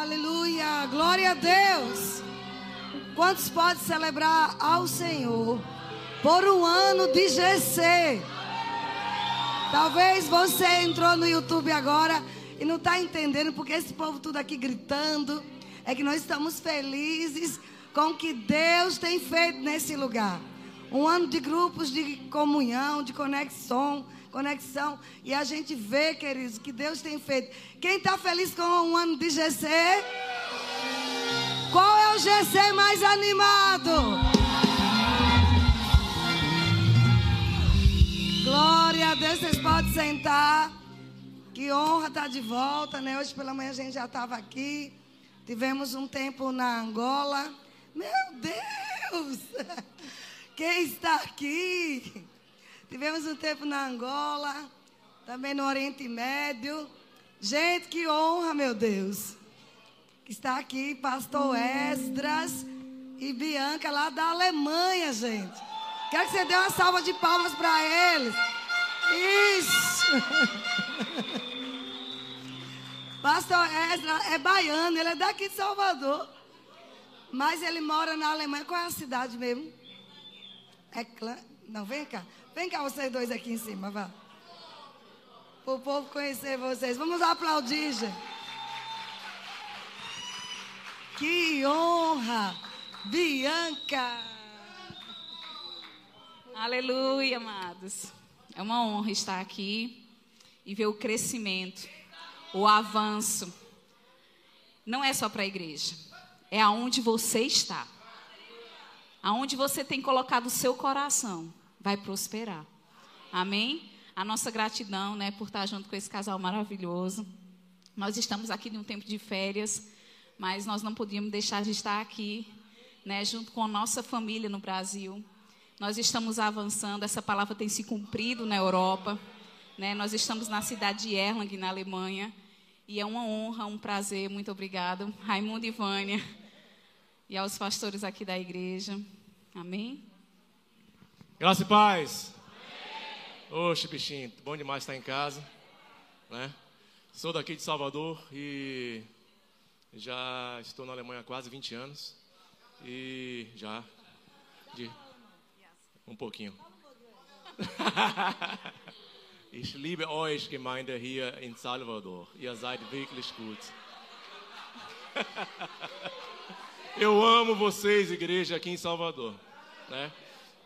Aleluia, glória a Deus. Quantos podem celebrar ao Senhor por um ano de GC? Talvez você entrou no YouTube agora e não está entendendo porque esse povo tudo aqui gritando. É que nós estamos felizes com o que Deus tem feito nesse lugar. Um ano de grupos de comunhão, de conexão, conexão. E a gente vê, queridos, que Deus tem feito. Quem está feliz com um ano de GC? Qual é o GC mais animado? Glória a Deus, vocês podem sentar. Que honra estar de volta, né? Hoje pela manhã a gente já estava aqui. Tivemos um tempo na Angola. Meu Deus! Quem está aqui? Tivemos um tempo na Angola, também no Oriente Médio. Gente, que honra, meu Deus. Está aqui, pastor Esdras e Bianca, lá da Alemanha, gente. Quero que você dê uma salva de palmas para eles. Isso. Pastor Esdras é baiano, ele é daqui de Salvador. Mas ele mora na Alemanha. Qual é a cidade mesmo? É clã. Não, vem cá. Vem cá vocês dois aqui em cima, vá. Para o povo conhecer vocês. Vamos aplaudir, gente. Que honra! Bianca! Aleluia, amados. É uma honra estar aqui e ver o crescimento, o avanço. Não é só para a igreja, é aonde você está. Aonde você tem colocado o seu coração, vai prosperar. Amém? A nossa gratidão, né, por estar junto com esse casal maravilhoso. Nós estamos aqui num tempo de férias, mas nós não podíamos deixar de estar aqui, né, junto com a nossa família no Brasil. Nós estamos avançando, essa palavra tem se cumprido na Europa, né? Nós estamos na cidade de Erlangen, na Alemanha, e é uma honra, um prazer, muito obrigado, Raimundo e Vânia e aos pastores aqui da igreja. Amém? Graça e paz. Oxe, bichinho, bom demais estar em casa. Né? Sou daqui de Salvador e já estou na Alemanha há quase 20 anos. E já. De, um pouquinho. Ich liebe euch, Gemeinde hier in Salvador. Ihr seid wirklich gut. Eu amo vocês, igreja, aqui em Salvador. Né?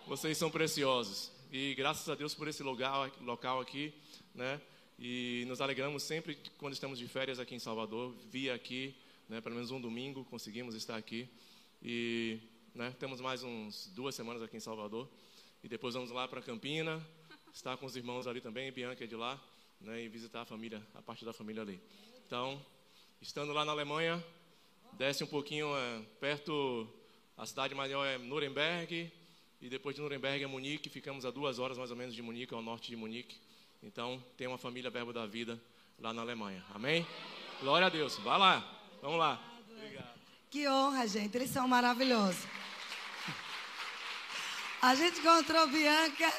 Vocês são preciosos. E graças a Deus por esse lugar, local aqui. Né? E nos alegramos sempre quando estamos de férias aqui em Salvador. Via aqui, né? pelo menos um domingo, conseguimos estar aqui. E né? temos mais uns duas semanas aqui em Salvador. E depois vamos lá para Campina, estar com os irmãos ali também, Bianca é de lá, né? e visitar a família, a parte da família ali. Então, estando lá na Alemanha, desce um pouquinho é, perto, a cidade maior é Nuremberg, e depois de Nuremberg é Munique, ficamos a duas horas mais ou menos de Munique, ao norte de Munique. Então, tem uma família Verbo da Vida lá na Alemanha. Amém? Glória a Deus. Vai lá. Vamos lá. Obrigado. Que honra, gente. Eles são maravilhosos. A gente encontrou Bianca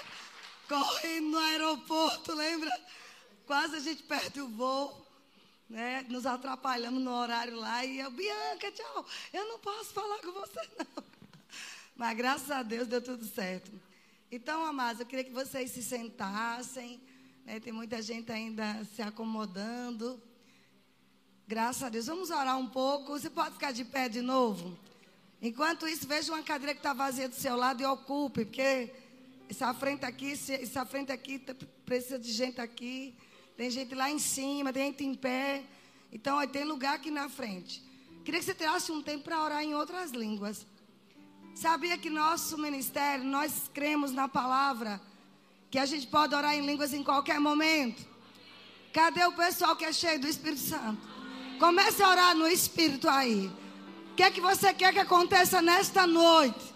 correndo no aeroporto, lembra? Quase a gente perde o voo né, nos atrapalhamos no horário lá e eu, Bianca, tchau, eu não posso falar com você não. Mas graças a Deus deu tudo certo. Então, amados, eu queria que vocês se sentassem, né, tem muita gente ainda se acomodando. Graças a Deus. Vamos orar um pouco. Você pode ficar de pé de novo? Enquanto isso, veja uma cadeira que está vazia do seu lado e ocupe, porque essa frente aqui, essa frente aqui precisa de gente aqui. Tem gente lá em cima, tem gente em pé. Então, ó, tem lugar aqui na frente. Queria que você tirasse um tempo para orar em outras línguas. Sabia que nosso ministério, nós cremos na palavra, que a gente pode orar em línguas em qualquer momento. Cadê o pessoal que é cheio do Espírito Santo? Comece a orar no Espírito aí. O que é que você quer que aconteça nesta noite?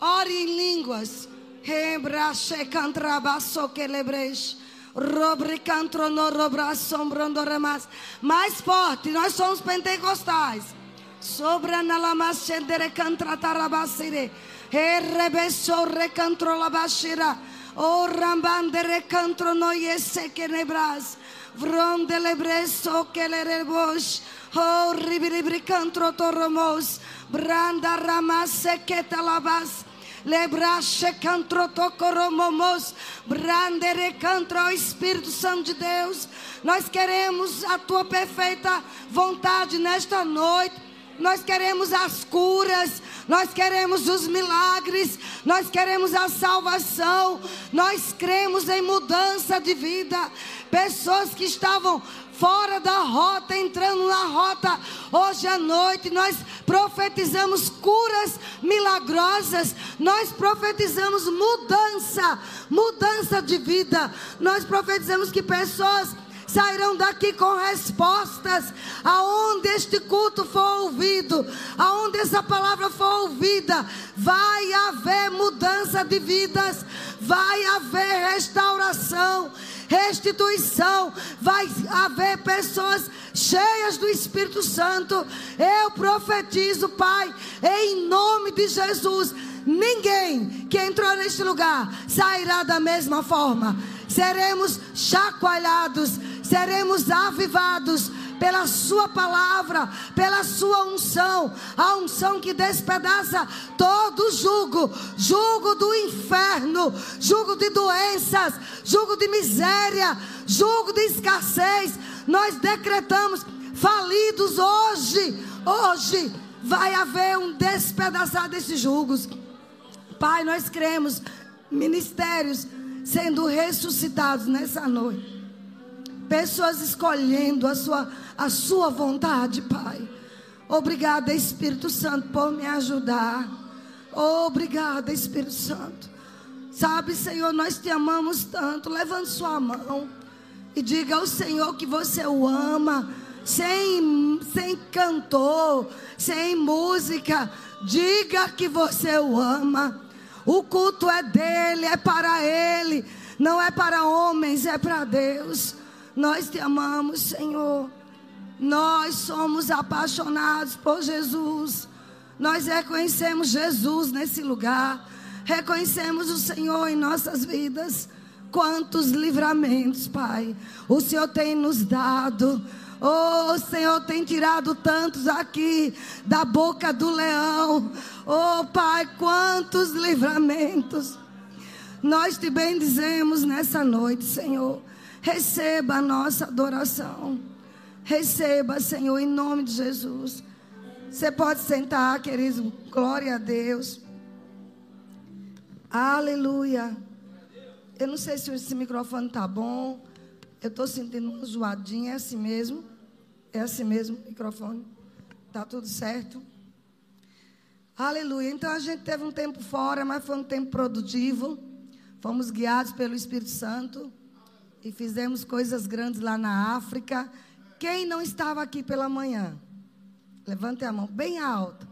Ore em línguas. Rebrache cantrabasso que lebreche. Mais forte, nós somos pentecostais. Sobra na lamascendere cantra tarabasire. Errebesso recantro labashira. O rambandere cantro noiese que nebras. Vrondelebreso kelerebosh. Oh, ribiribricantro toromos. Branda ramase ketalabas. Lebrache cantro tocoromomos. Brandere cantro, Espírito Santo de Deus. Nós queremos a tua perfeita vontade nesta noite. Nós queremos as curas, nós queremos os milagres, nós queremos a salvação, nós cremos em mudança de vida. Pessoas que estavam fora da rota, entrando na rota. Hoje à noite nós profetizamos curas milagrosas, nós profetizamos mudança, mudança de vida. Nós profetizamos que pessoas sairão daqui com respostas. Aonde este culto for ouvido, aonde essa palavra for ouvida, vai haver mudança de vidas, vai haver restauração, restituição, vai haver pessoas cheias do Espírito Santo. Eu profetizo, Pai, em nome de Jesus. Ninguém que entrou neste lugar sairá da mesma forma. Seremos chacoalhados, seremos avivados pela Sua palavra, pela Sua unção, a unção que despedaça todo jugo, jugo do inferno, jugo de doenças, jugo de miséria, jugo de escassez. Nós decretamos falidos hoje, hoje vai haver um despedaçar desses julgos. Pai, nós cremos ministérios sendo ressuscitados nessa noite pessoas escolhendo a sua, a sua vontade, Pai. Obrigada, Espírito Santo, por me ajudar. Obrigada, Espírito Santo. Sabe, Senhor, nós te amamos tanto. Levante sua mão e diga ao Senhor que você o ama. Sem, sem cantor, sem música. Diga que você o ama. O culto é dele, é para ele. Não é para homens, é para Deus. Nós te amamos, Senhor. Nós somos apaixonados por Jesus. Nós reconhecemos Jesus nesse lugar. Reconhecemos o Senhor em nossas vidas. Quantos livramentos, Pai, o Senhor tem nos dado. Oh, Senhor tem tirado tantos aqui da boca do leão. Oh, Pai, quantos livramentos. Nós te bendizemos nessa noite, Senhor. Receba a nossa adoração. Receba, Senhor, em nome de Jesus. Você pode sentar, querido. Glória a Deus. Aleluia. Eu não sei se esse microfone está bom. Eu estou sentindo uma zoadinha. É assim mesmo? É assim mesmo, microfone. Está tudo certo? Aleluia. Então a gente teve um tempo fora, mas foi um tempo produtivo. Fomos guiados pelo Espírito Santo e fizemos coisas grandes lá na África. Quem não estava aqui pela manhã? Levante a mão bem alta.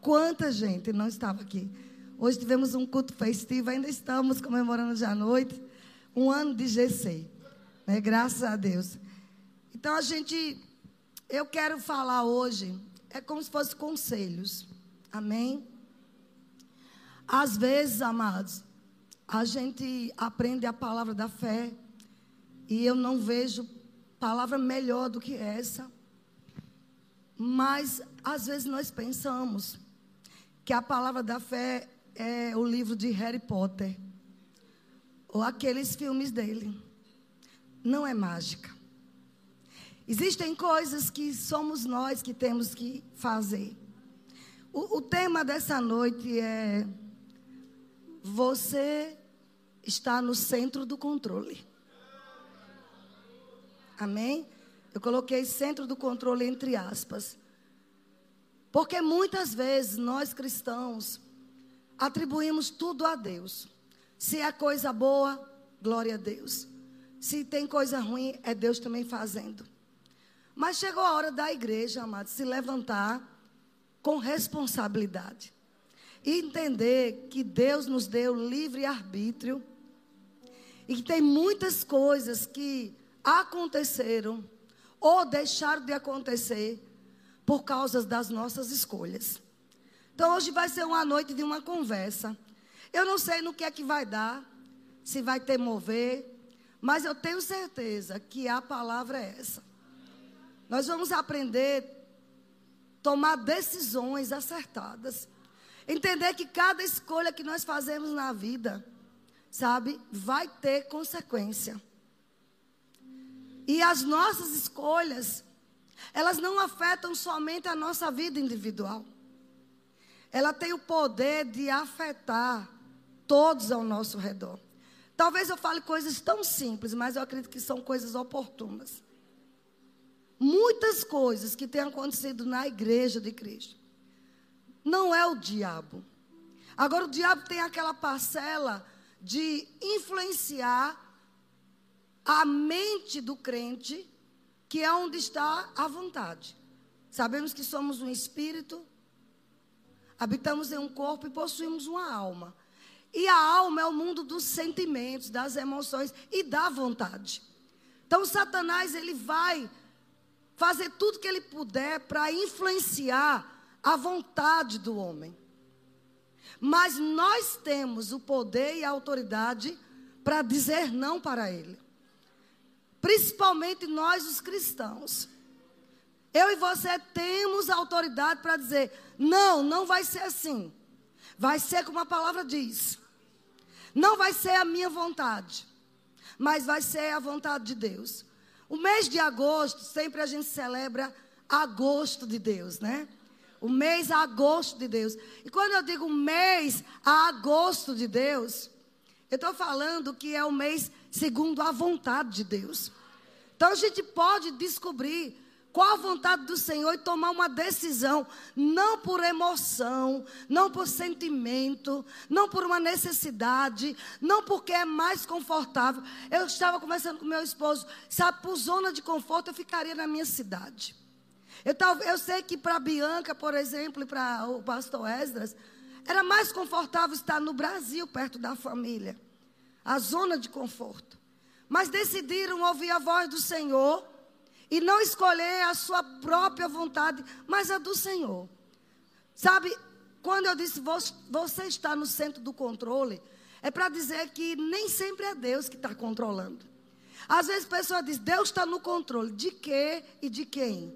Quanta gente não estava aqui? Hoje tivemos um culto festivo, ainda estamos comemorando já à noite um ano de GC. Né? Graças a Deus. Então a gente, eu quero falar hoje, é como se fosse conselhos. Amém? Às vezes, amados, a gente aprende a palavra da fé e eu não vejo palavra melhor do que essa. Mas às vezes nós pensamos que a palavra da fé é o livro de Harry Potter ou aqueles filmes dele. Não é mágica. Existem coisas que somos nós que temos que fazer. O, o tema dessa noite é: Você está no centro do controle. Amém? Eu coloquei centro do controle entre aspas. Porque muitas vezes nós cristãos atribuímos tudo a Deus. Se é coisa boa, glória a Deus. Se tem coisa ruim, é Deus também fazendo. Mas chegou a hora da igreja, amado, se levantar com responsabilidade. E entender que Deus nos deu livre arbítrio. E que tem muitas coisas que aconteceram ou deixaram de acontecer por causa das nossas escolhas. Então hoje vai ser uma noite de uma conversa. Eu não sei no que é que vai dar, se vai ter mover, Mas eu tenho certeza que a palavra é essa. Nós vamos aprender a tomar decisões acertadas. Entender que cada escolha que nós fazemos na vida, sabe, vai ter consequência. E as nossas escolhas, elas não afetam somente a nossa vida individual. Ela tem o poder de afetar todos ao nosso redor. Talvez eu fale coisas tão simples, mas eu acredito que são coisas oportunas. Muitas coisas que têm acontecido na igreja de Cristo não é o diabo. Agora, o diabo tem aquela parcela de influenciar a mente do crente, que é onde está a vontade. Sabemos que somos um espírito, habitamos em um corpo e possuímos uma alma. E a alma é o mundo dos sentimentos, das emoções e da vontade. Então, Satanás, ele vai fazer tudo que ele puder para influenciar a vontade do homem. Mas nós temos o poder e a autoridade para dizer não para ele. Principalmente nós, os cristãos. Eu e você temos autoridade para dizer: não, não vai ser assim. Vai ser como a palavra diz. Não vai ser a minha vontade, mas vai ser a vontade de Deus. O mês de agosto, sempre a gente celebra agosto de Deus, né? O mês a agosto de Deus. E quando eu digo mês a agosto de Deus, eu estou falando que é o mês segundo a vontade de Deus. Então a gente pode descobrir qual a vontade do Senhor e tomar uma decisão, não por emoção, não por sentimento, não por uma necessidade, não porque é mais confortável. Eu estava conversando com meu esposo, sabe, por zona de conforto eu ficaria na minha cidade. Eu, eu sei que para Bianca, por exemplo, e para o pastor Esdras, era mais confortável estar no Brasil, perto da família. A zona de conforto. Mas decidiram ouvir a voz do Senhor e não escolher a sua própria vontade, mas a do Senhor. Sabe, quando eu disse você está no centro do controle, é para dizer que nem sempre é Deus que está controlando. Às vezes a pessoa diz, Deus está no controle. De quê e de quem?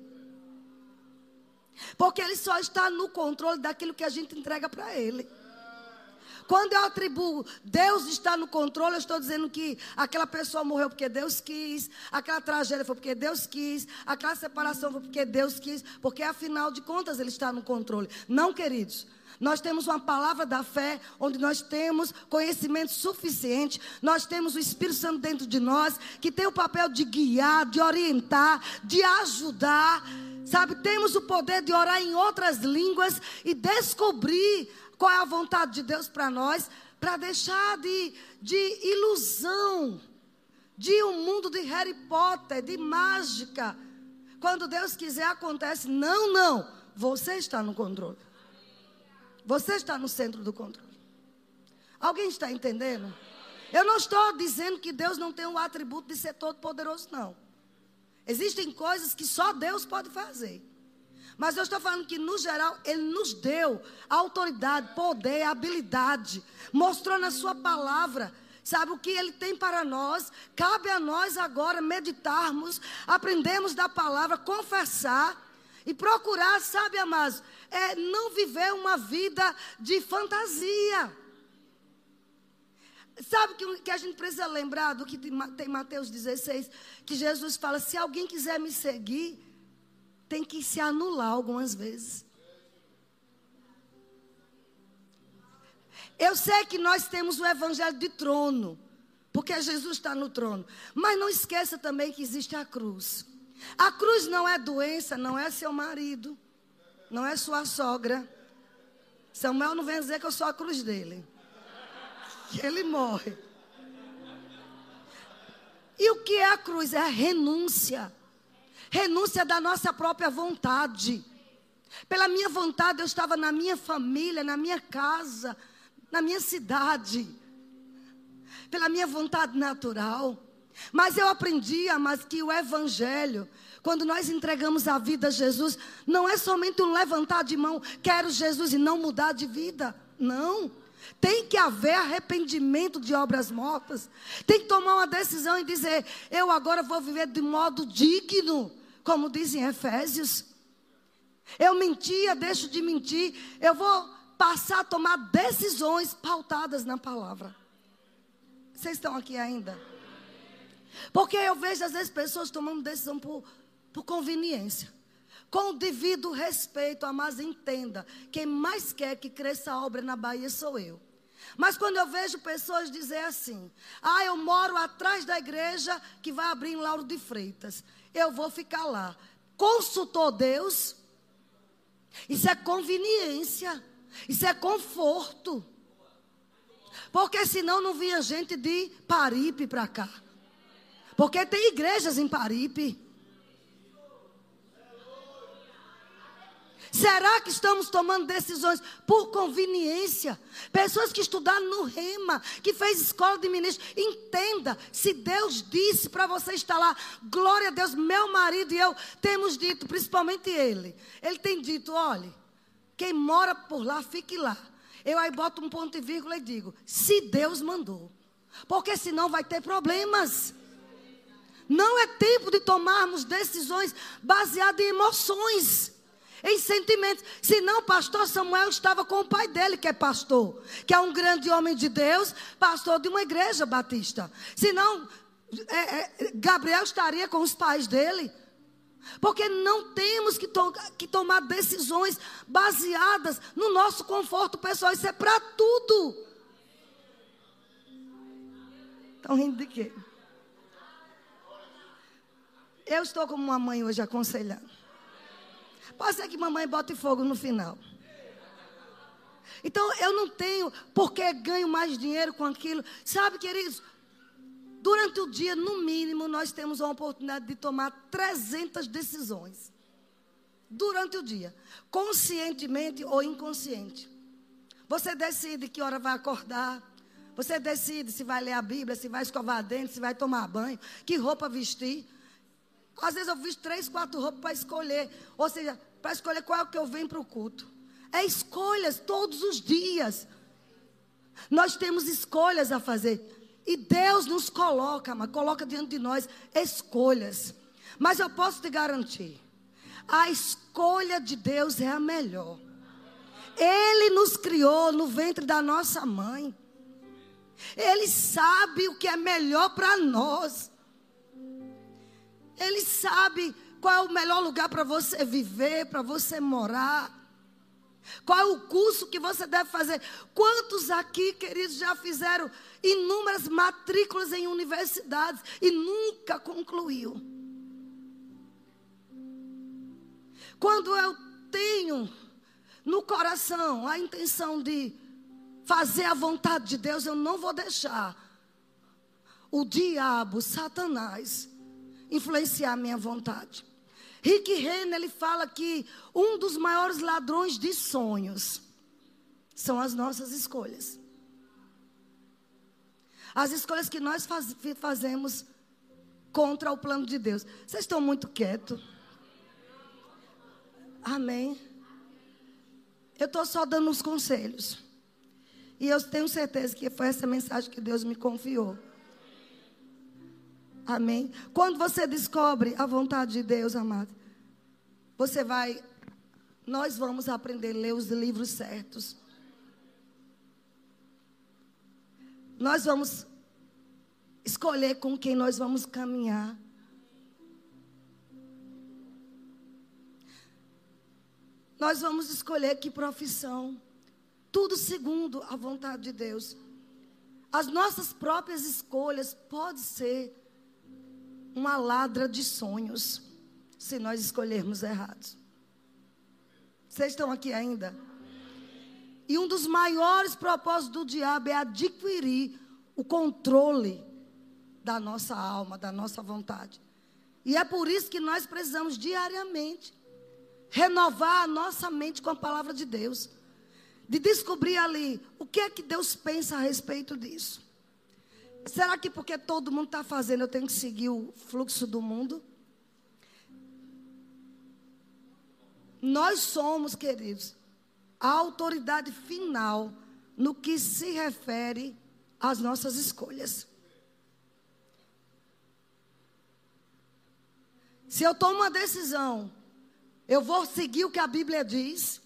Porque Ele só está no controle daquilo que a gente entrega para Ele. Quando eu atribuo Deus está no controle, eu estou dizendo que aquela pessoa morreu porque Deus quis, aquela tragédia foi porque Deus quis, aquela separação foi porque Deus quis, porque afinal de contas Ele está no controle. Não, queridos. Nós temos uma palavra da fé, onde nós temos conhecimento suficiente, nós temos o Espírito Santo dentro de nós, que tem o papel de guiar, de orientar, de ajudar. Sabe, temos o poder de orar em outras línguas e descobrir qual é a vontade de Deus para nós, para deixar de, de ilusão, de um mundo de Harry Potter, de mágica. Quando Deus quiser, acontece. Não, não. Você está no controle. Você está no centro do controle. Alguém está entendendo? Eu não estou dizendo que Deus não tem o atributo de ser todo-poderoso, não. Existem coisas que só Deus pode fazer. Mas eu estou falando que, no geral, Ele nos deu autoridade, poder, habilidade. Mostrou na Sua palavra. Sabe o que Ele tem para nós? Cabe a nós agora meditarmos, aprendermos da palavra, confessar e procurar, sabe, amados, é não viver uma vida de fantasia. Sabe que, que a gente precisa lembrar do que tem Mateus 16, que Jesus fala: se alguém quiser me seguir, tem que se anular algumas vezes. Eu sei que nós temos o evangelho de trono, porque Jesus está no trono. Mas não esqueça também que existe a cruz. A cruz não é doença, não é seu marido, não é sua sogra. Samuel não vem dizer que eu sou a cruz dele. Que ele morre. E o que é a cruz? É a renúncia renúncia da nossa própria vontade. Pela minha vontade, eu estava na minha família, na minha casa, na minha cidade. Pela minha vontade natural. Mas eu aprendi, mas que o Evangelho, quando nós entregamos a vida a Jesus, não é somente um levantar de mão, quero Jesus e não mudar de vida. Não. Tem que haver arrependimento de obras mortas. Tem que tomar uma decisão e dizer: eu agora vou viver de modo digno, como dizem Efésios. Eu mentia, deixo de mentir. Eu vou passar a tomar decisões pautadas na palavra. Vocês estão aqui ainda? Porque eu vejo às vezes pessoas tomando decisão por, por conveniência. Com o devido respeito, mas entenda: quem mais quer que cresça a obra na Bahia sou eu. Mas quando eu vejo pessoas dizer assim: ah, eu moro atrás da igreja que vai abrir em Lauro de Freitas, eu vou ficar lá. Consultou Deus? Isso é conveniência, isso é conforto. Porque senão não vinha gente de Paripe para cá. Porque tem igrejas em Paripe. Será que estamos tomando decisões por conveniência? Pessoas que estudaram no Rema, que fez escola de ministro, entenda, se Deus disse para você estar lá, glória a Deus, meu marido e eu temos dito, principalmente ele. Ele tem dito, olhe, quem mora por lá, fique lá. Eu aí boto um ponto e vírgula e digo, se Deus mandou. Porque senão vai ter problemas. Não é tempo de tomarmos decisões baseadas em emoções em sentimentos. Senão, pastor Samuel estava com o pai dele, que é pastor, que é um grande homem de Deus, pastor de uma igreja batista. Senão, é, é, Gabriel estaria com os pais dele. Porque não temos que, to que tomar decisões baseadas no nosso conforto pessoal. Isso é para tudo. Estão rindo de quê? Eu estou como uma mãe hoje aconselhando. Pode ser que mamãe bote fogo no final. Então eu não tenho porque ganho mais dinheiro com aquilo. Sabe, queridos? Durante o dia, no mínimo, nós temos a oportunidade de tomar 300 decisões. Durante o dia, conscientemente ou inconsciente. Você decide que hora vai acordar. Você decide se vai ler a Bíblia, se vai escovar dente, se vai tomar banho, que roupa vestir. Às vezes eu visto três, quatro roupas para escolher. Ou seja, para escolher qual é o que eu venho para o culto. É escolhas todos os dias. Nós temos escolhas a fazer. E Deus nos coloca, mas coloca diante de nós escolhas. Mas eu posso te garantir, a escolha de Deus é a melhor. Ele nos criou no ventre da nossa mãe. Ele sabe o que é melhor para nós. Ele sabe qual é o melhor lugar para você viver, para você morar. Qual é o curso que você deve fazer? Quantos aqui, queridos, já fizeram inúmeras matrículas em universidades e nunca concluiu? Quando eu tenho no coração a intenção de fazer a vontade de Deus, eu não vou deixar o diabo, Satanás, influenciar a minha vontade. Rick Renner, ele fala que um dos maiores ladrões de sonhos são as nossas escolhas. As escolhas que nós faz, fazemos contra o plano de Deus. Vocês estão muito quietos. Amém. Eu estou só dando uns conselhos. E eu tenho certeza que foi essa mensagem que Deus me confiou. Amém? Quando você descobre a vontade de Deus, amado, você vai. Nós vamos aprender a ler os livros certos. Nós vamos escolher com quem nós vamos caminhar. Nós vamos escolher que profissão. Tudo segundo a vontade de Deus. As nossas próprias escolhas pode ser uma ladra de sonhos, se nós escolhermos errados. Vocês estão aqui ainda? E um dos maiores propósitos do diabo é adquirir o controle da nossa alma, da nossa vontade. E é por isso que nós precisamos diariamente renovar a nossa mente com a palavra de Deus. De descobrir ali o que é que Deus pensa a respeito disso. Será que porque todo mundo está fazendo, eu tenho que seguir o fluxo do mundo? Nós somos, queridos, a autoridade final no que se refere às nossas escolhas. Se eu tomo uma decisão, eu vou seguir o que a Bíblia diz.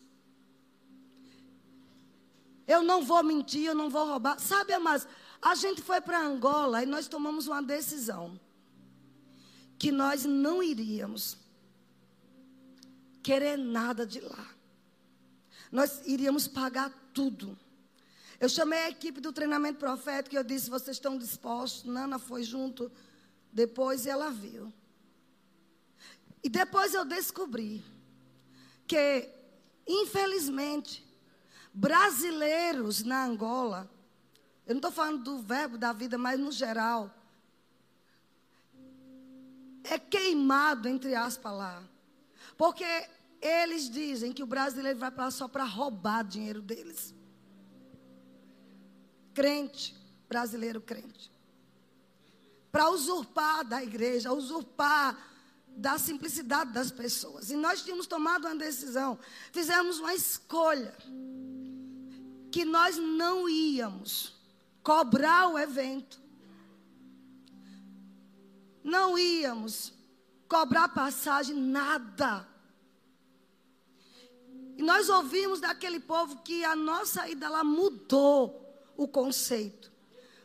Eu não vou mentir, eu não vou roubar. Sabe, mas a gente foi para Angola e nós tomamos uma decisão que nós não iríamos querer nada de lá. Nós iríamos pagar tudo. Eu chamei a equipe do treinamento profético e eu disse: vocês estão dispostos? Nana foi junto depois e ela viu. E depois eu descobri que, infelizmente, brasileiros na Angola, eu não estou falando do verbo da vida, mas no geral, é queimado, entre aspas, lá. Porque eles dizem que o brasileiro vai para lá só para roubar dinheiro deles. Crente, brasileiro crente. Para usurpar da igreja, usurpar da simplicidade das pessoas. E nós tínhamos tomado uma decisão, fizemos uma escolha que nós não íamos cobrar o evento. Não íamos cobrar passagem, nada. E nós ouvimos daquele povo que a nossa ida lá mudou o conceito.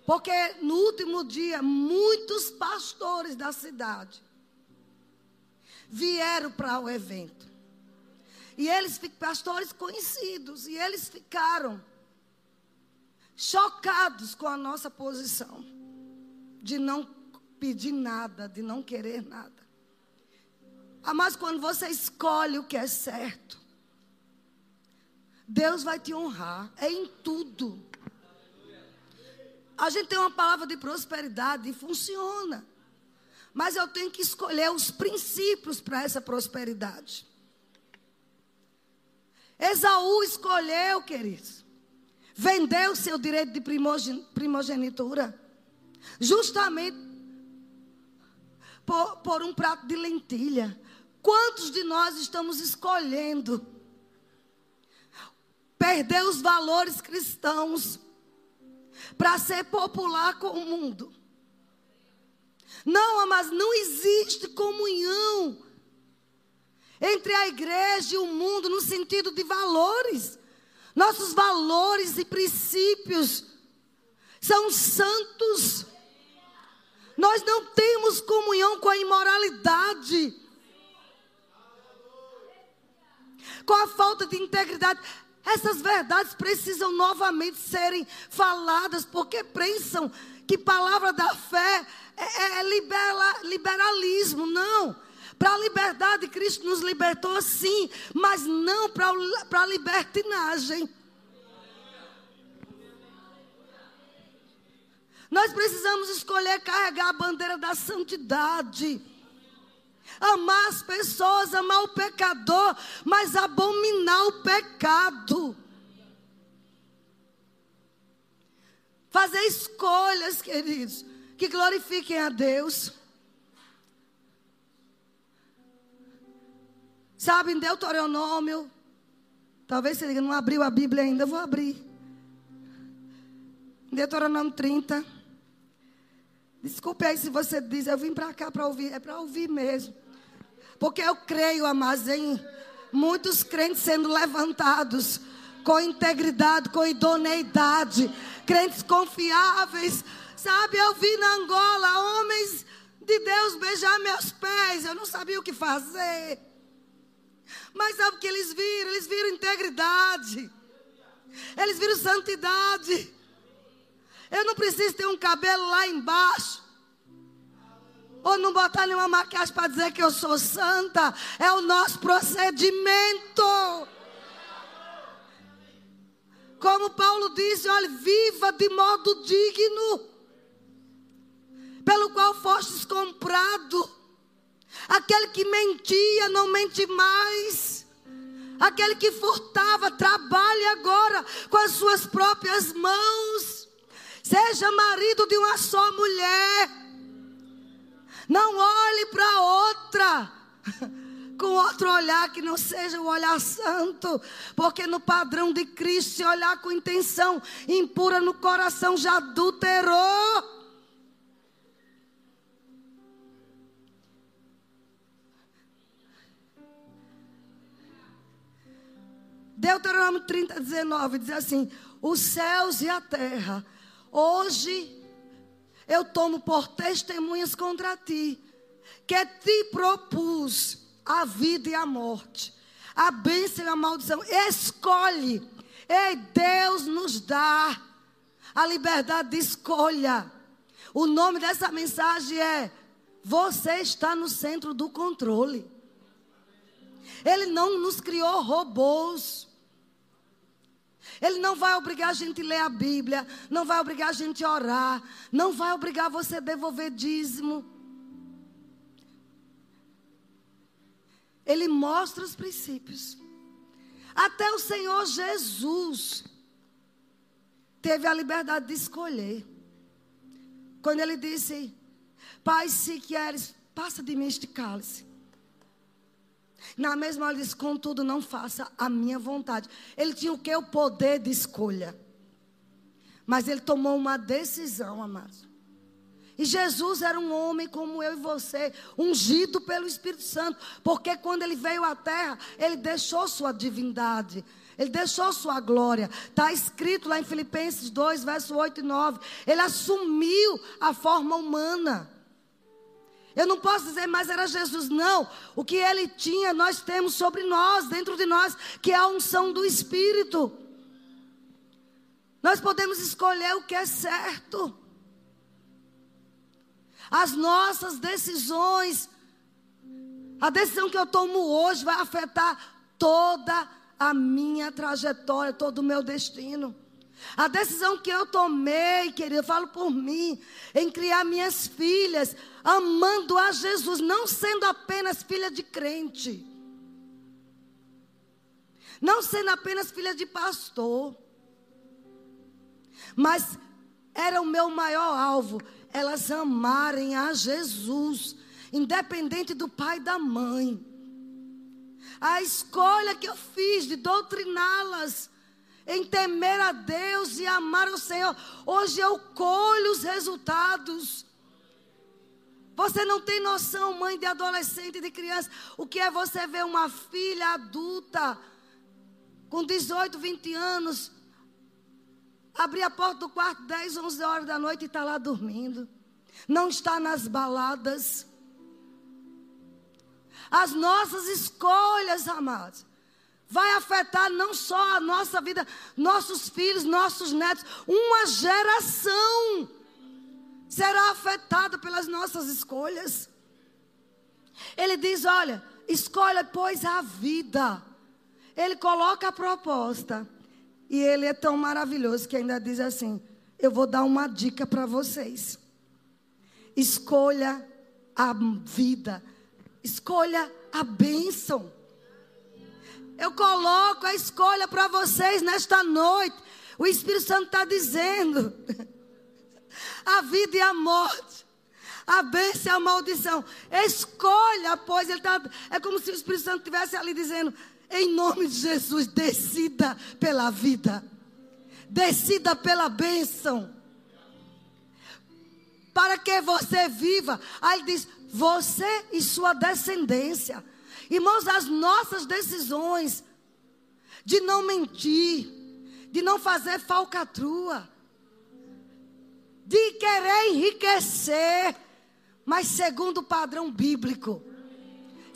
Porque no último dia, muitos pastores da cidade vieram para o evento. E eles, pastores conhecidos, e eles ficaram chocados com a nossa posição de não pedir nada, de não querer nada. Ah, mas quando você escolhe o que é certo, Deus vai te honrar, é em tudo. A gente tem uma palavra de prosperidade e funciona. Mas eu tenho que escolher os princípios para essa prosperidade. Esaú escolheu, queridos, vendeu seu direito de primogenitura, justamente por, por um prato de lentilha. Quantos de nós estamos escolhendo perder os valores cristãos para ser popular com o mundo? Não, mas não existe comunhão entre a igreja e o mundo no sentido de valores. Nossos valores e princípios são santos. Nós não temos comunhão com a imoralidade, com a falta de integridade. Essas verdades precisam novamente serem faladas, porque pensam que palavra da fé é, é, é libera, liberalismo, não. Para a liberdade, Cristo nos libertou sim, mas não para a libertinagem. Nós precisamos escolher carregar a bandeira da santidade. Amar as pessoas, amar o pecador, mas abominar o pecado. Fazer escolhas, queridos que glorifiquem a Deus. Sabe, em Deuteronômio, talvez você não abriu a Bíblia ainda, vou abrir. Deuteronômio 30. Desculpe aí se você diz, eu vim para cá para ouvir, é para ouvir mesmo. Porque eu creio, amados, em muitos crentes sendo levantados com integridade, com idoneidade, crentes confiáveis, Sabe, eu vi na Angola homens de Deus beijar meus pés. Eu não sabia o que fazer. Mas sabe o que eles viram? Eles viram integridade. Eles viram santidade. Eu não preciso ter um cabelo lá embaixo. Ou não botar nenhuma maquiagem para dizer que eu sou santa. É o nosso procedimento. Como Paulo disse, olha, viva de modo digno pelo qual fostes comprado. Aquele que mentia não mente mais. Aquele que furtava, trabalhe agora com as suas próprias mãos. Seja marido de uma só mulher. Não olhe para outra. com outro olhar que não seja o olhar santo, porque no padrão de Cristo, se olhar com intenção impura no coração, já adulterou. Deuteronômio 30, 19 diz assim: Os céus e a terra, hoje eu tomo por testemunhas contra ti, que te propus a vida e a morte, a bênção e a maldição. Escolhe. Ei, Deus nos dá a liberdade de escolha. O nome dessa mensagem é: Você está no centro do controle. Ele não nos criou robôs. Ele não vai obrigar a gente a ler a Bíblia, não vai obrigar a gente a orar, não vai obrigar você a devolver dízimo. Ele mostra os princípios. Até o Senhor Jesus teve a liberdade de escolher. Quando ele disse: Pai, se queres, passa de mim este cálice. Na mesma hora ele disse: Contudo, não faça a minha vontade. Ele tinha o que? O poder de escolha. Mas ele tomou uma decisão, amados. E Jesus era um homem como eu e você, ungido pelo Espírito Santo, porque quando ele veio à terra, ele deixou sua divindade. Ele deixou sua glória. Está escrito lá em Filipenses 2, verso 8 e 9. Ele assumiu a forma humana. Eu não posso dizer, mas era Jesus. Não. O que ele tinha, nós temos sobre nós, dentro de nós, que é a unção do Espírito. Nós podemos escolher o que é certo. As nossas decisões, a decisão que eu tomo hoje vai afetar toda a minha trajetória, todo o meu destino. A decisão que eu tomei, querido, eu falo por mim, em criar minhas filhas, amando a Jesus, não sendo apenas filha de crente, não sendo apenas filha de pastor, mas era o meu maior alvo, elas amarem a Jesus, independente do pai e da mãe. A escolha que eu fiz de doutriná-las em temer a Deus e amar o Senhor, hoje eu colho os resultados. Você não tem noção, mãe de adolescente, de criança, o que é você ver uma filha adulta com 18, 20 anos abrir a porta do quarto 10, 11 horas da noite e está lá dormindo. Não está nas baladas. As nossas escolhas, amados, vai afetar não só a nossa vida, nossos filhos, nossos netos, uma geração será afetada pelas nossas escolhas. Ele diz: olha, escolha, pois, a vida. Ele coloca a proposta. E ele é tão maravilhoso que ainda diz assim: Eu vou dar uma dica para vocês. Escolha a vida, escolha a bênção. Eu coloco a escolha para vocês nesta noite. O Espírito Santo está dizendo: a vida e a morte, a bênção e a maldição. Escolha, pois ele tá, é como se o Espírito Santo estivesse ali dizendo: em nome de Jesus, decida pela vida. Decida pela bênção. Para que você viva. Aí ele diz: você e sua descendência. Irmãos, as nossas decisões de não mentir, de não fazer falcatrua, de querer enriquecer, mas segundo o padrão bíblico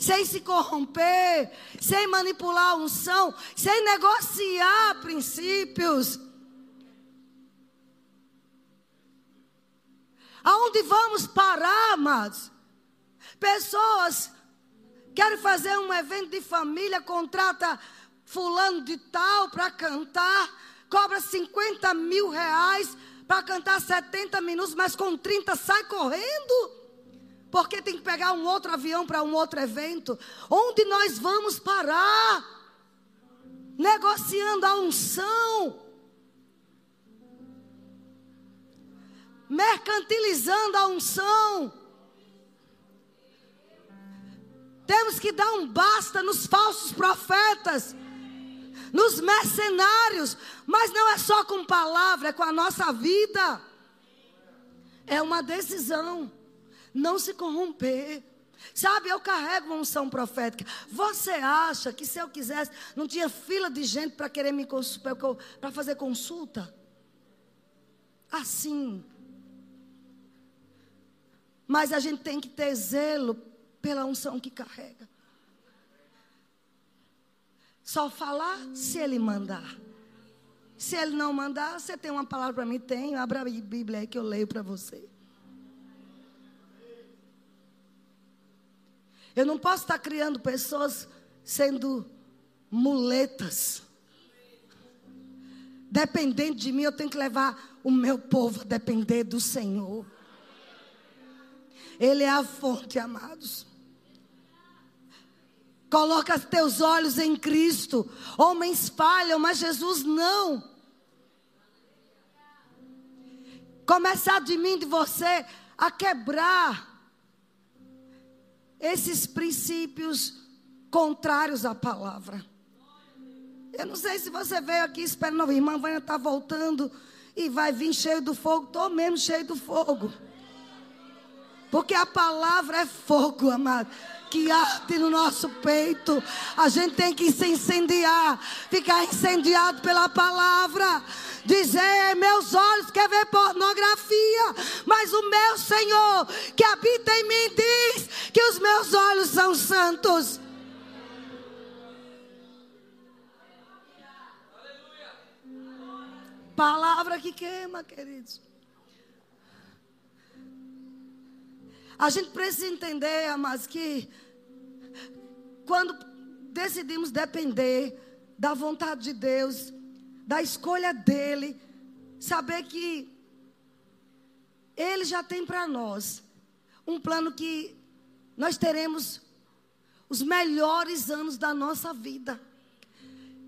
sem se corromper, sem manipular a unção, sem negociar princípios. Aonde vamos parar, amados? Pessoas querem fazer um evento de família, contrata fulano de tal para cantar, cobra 50 mil reais para cantar 70 minutos, mas com 30 sai correndo. Porque tem que pegar um outro avião para um outro evento. Onde nós vamos parar? Negociando a unção. Mercantilizando a unção. Temos que dar um basta nos falsos profetas, nos mercenários. Mas não é só com palavra, é com a nossa vida. É uma decisão. Não se corromper. Sabe, eu carrego uma unção profética. Você acha que se eu quisesse, não tinha fila de gente para querer me para fazer consulta? Assim. Mas a gente tem que ter zelo pela unção que carrega. Só falar se ele mandar. Se ele não mandar, você tem uma palavra para mim? Tenho. Abra a Bíblia aí que eu leio para você. Eu não posso estar criando pessoas sendo muletas. Dependendo de mim, eu tenho que levar o meu povo a depender do Senhor. Ele é a fonte, amados. Coloca teus olhos em Cristo. Homens falham, mas Jesus não. Começar de mim, de você, a quebrar esses princípios contrários à palavra. Eu não sei se você veio aqui esperando, a irmã vai estar voltando e vai vir cheio do fogo. Estou mesmo cheio do fogo. Porque a palavra é fogo, amado que arde no nosso peito. A gente tem que se incendiar, ficar incendiado pela palavra. Dizer, meus olhos quer ver pornografia, mas o meu Senhor que habita em mim diz que os meus olhos são santos. Palavra que queima, queridos. A gente precisa entender, amados, que quando decidimos depender da vontade de Deus, da escolha dEle, saber que Ele já tem para nós um plano que nós teremos os melhores anos da nossa vida.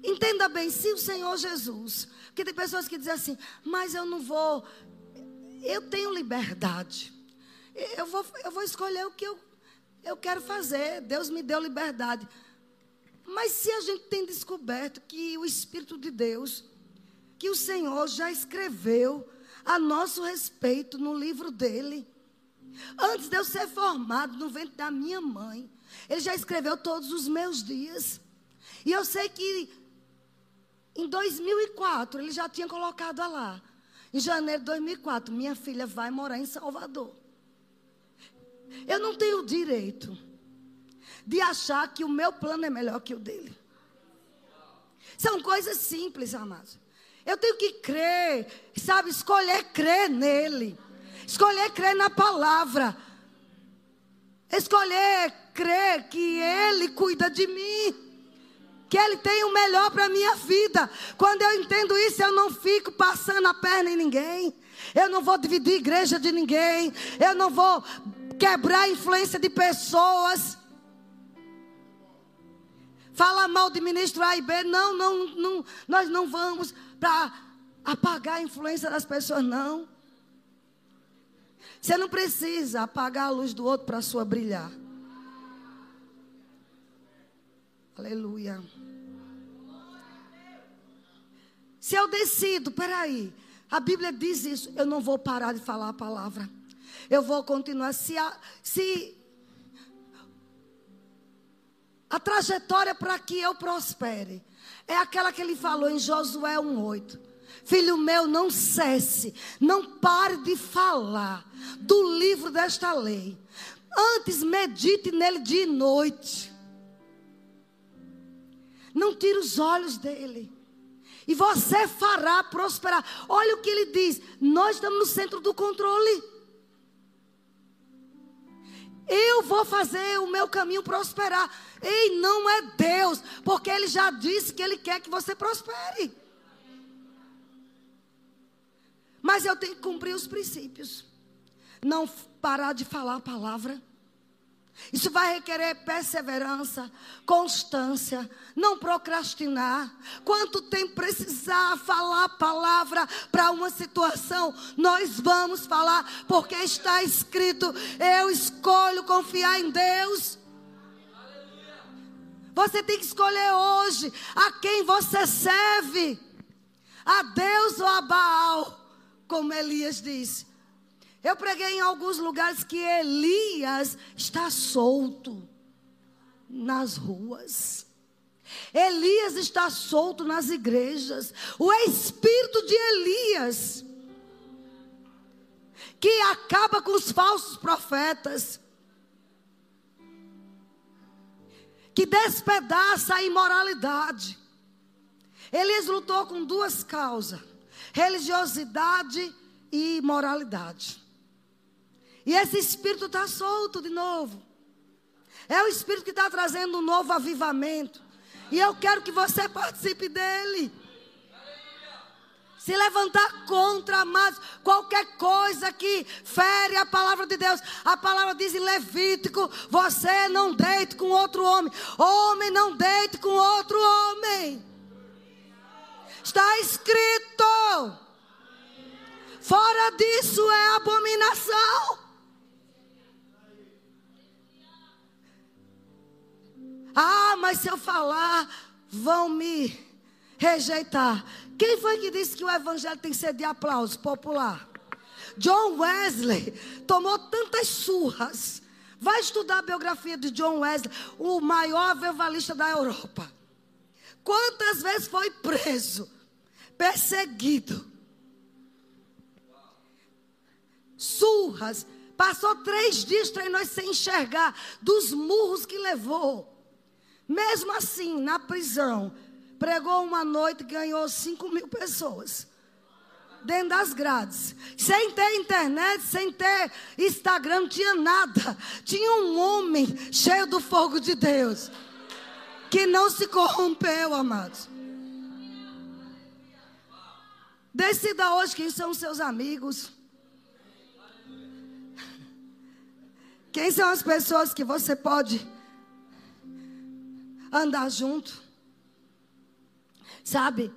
Entenda bem, se o Senhor Jesus, porque tem pessoas que dizem assim, mas eu não vou, eu tenho liberdade. Eu vou, eu vou escolher o que eu, eu quero fazer. Deus me deu liberdade. Mas se a gente tem descoberto que o Espírito de Deus, que o Senhor já escreveu a nosso respeito no livro dele, antes de eu ser formado no ventre da minha mãe, ele já escreveu todos os meus dias. E eu sei que em 2004 ele já tinha colocado lá. Em janeiro de 2004, minha filha vai morar em Salvador. Eu não tenho o direito de achar que o meu plano é melhor que o dele. São coisas simples, amados. Eu tenho que crer, sabe, escolher crer nele. Escolher crer na palavra. Escolher crer que ele cuida de mim que Ele tem o melhor para a minha vida. Quando eu entendo isso, eu não fico passando a perna em ninguém. Eu não vou dividir igreja de ninguém. Eu não vou quebrar a influência de pessoas. Fala mal de ministro A e B. Não, não, não nós não vamos para apagar a influência das pessoas, não. Você não precisa apagar a luz do outro para a sua brilhar. Aleluia. Se eu decido, peraí, a Bíblia diz isso, eu não vou parar de falar a palavra eu vou continuar. Se a, se a trajetória para que eu prospere é aquela que ele falou em Josué 1,8. Filho meu, não cesse, não pare de falar do livro desta lei. Antes medite nele dia e noite. Não tire os olhos dele. E você fará prosperar. Olha o que ele diz. Nós estamos no centro do controle. Eu vou fazer o meu caminho prosperar. Ei, não é Deus, porque Ele já disse que Ele quer que você prospere. Mas eu tenho que cumprir os princípios. Não parar de falar a palavra. Isso vai requerer perseverança, constância, não procrastinar. Quanto tempo precisar falar a palavra para uma situação, nós vamos falar, porque está escrito: eu escolho confiar em Deus. Você tem que escolher hoje a quem você serve. A Deus ou a Baal, como Elias disse. Eu preguei em alguns lugares que Elias está solto nas ruas. Elias está solto nas igrejas. O espírito de Elias, que acaba com os falsos profetas, que despedaça a imoralidade. Elias lutou com duas causas: religiosidade e imoralidade. E esse espírito está solto de novo. É o espírito que está trazendo um novo avivamento. E eu quero que você participe dele. Se levantar contra, amados, qualquer coisa que fere a palavra de Deus. A palavra diz em Levítico: você não deite com outro homem. Homem não deite com outro homem. Está escrito. Fora disso é abominação. Ah, mas se eu falar, vão me rejeitar. Quem foi que disse que o evangelho tem que ser de aplauso popular? John Wesley tomou tantas surras. Vai estudar a biografia de John Wesley, o maior avivalista da Europa. Quantas vezes foi preso, perseguido, surras, passou três dias treinando sem enxergar, dos murros que levou. Mesmo assim, na prisão, pregou uma noite e ganhou 5 mil pessoas. Dentro das grades. Sem ter internet, sem ter Instagram, não tinha nada. Tinha um homem cheio do fogo de Deus. Que não se corrompeu, amados. Decida hoje quem são os seus amigos. Quem são as pessoas que você pode andar junto. Sabe?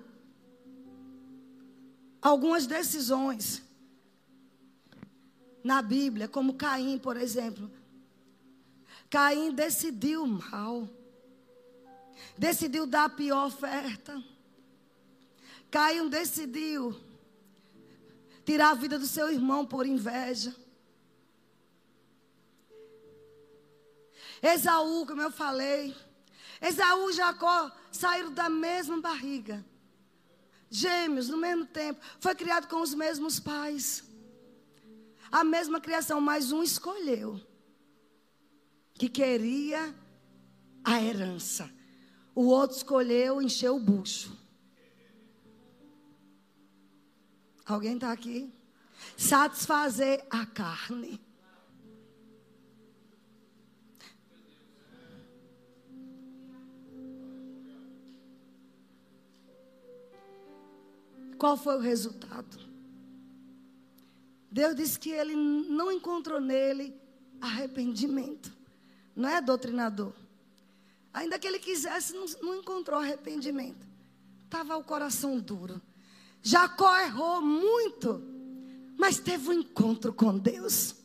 Algumas decisões na Bíblia, como Caim, por exemplo. Caim decidiu mal. Decidiu dar a pior oferta. Caim decidiu tirar a vida do seu irmão por inveja. Esaú, como eu falei, Esaú e Jacó saíram da mesma barriga. Gêmeos, no mesmo tempo. Foi criado com os mesmos pais. A mesma criação, mas um escolheu. Que queria a herança. O outro escolheu encher o bucho. Alguém está aqui? Satisfazer a carne. Qual foi o resultado? Deus disse que ele não encontrou nele arrependimento. Não é doutrinador. Ainda que ele quisesse, não, encontrou arrependimento. Estava o coração duro. Jacó errou muito, mas teve um encontro com Deus.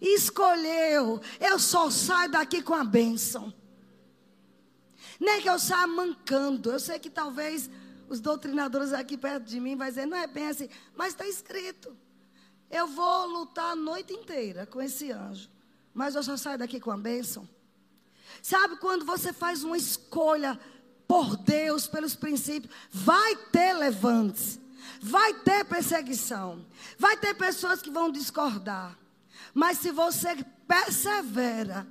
E escolheu, eu só saio daqui com a bênção. Nem que eu saia mancando. Eu sei que talvez os doutrinadores aqui perto de mim vão dizer, não é bem assim, mas está escrito. Eu vou lutar a noite inteira com esse anjo, mas eu só saio daqui com a bênção. Sabe quando você faz uma escolha por Deus, pelos princípios, vai ter levantes, vai ter perseguição, vai ter pessoas que vão discordar. Mas se você persevera,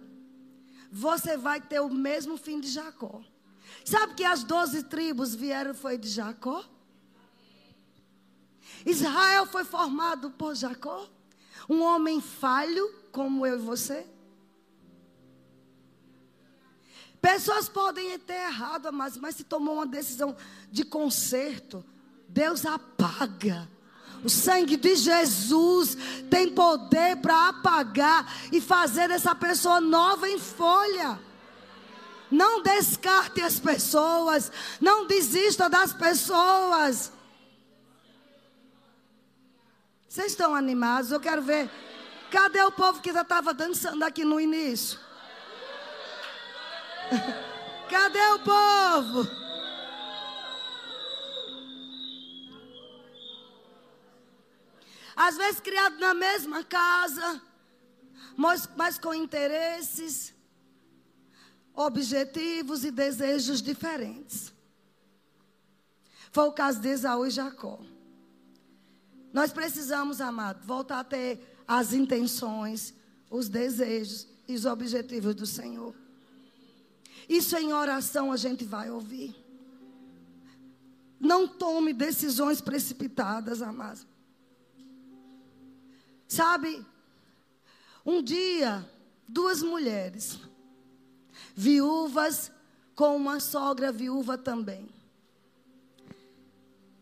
você vai ter o mesmo fim de Jacó. Sabe que as doze tribos vieram foi de Jacó? Israel foi formado por Jacó, um homem falho como eu e você. Pessoas podem ter errado, mas, mas se tomou uma decisão de conserto, Deus apaga. O sangue de Jesus tem poder para apagar e fazer essa pessoa nova em folha. Não descarte as pessoas. Não desista das pessoas. Vocês estão animados? Eu quero ver. Cadê o povo que já estava dançando aqui no início? Cadê o povo? Às vezes criado na mesma casa, mas, mas com interesses, objetivos e desejos diferentes. Foi o caso de Esaú e Jacó. Nós precisamos, amado, voltar a ter as intenções, os desejos e os objetivos do Senhor. Isso em oração a gente vai ouvir. Não tome decisões precipitadas, amados. Sabe, um dia, duas mulheres, viúvas, com uma sogra viúva também.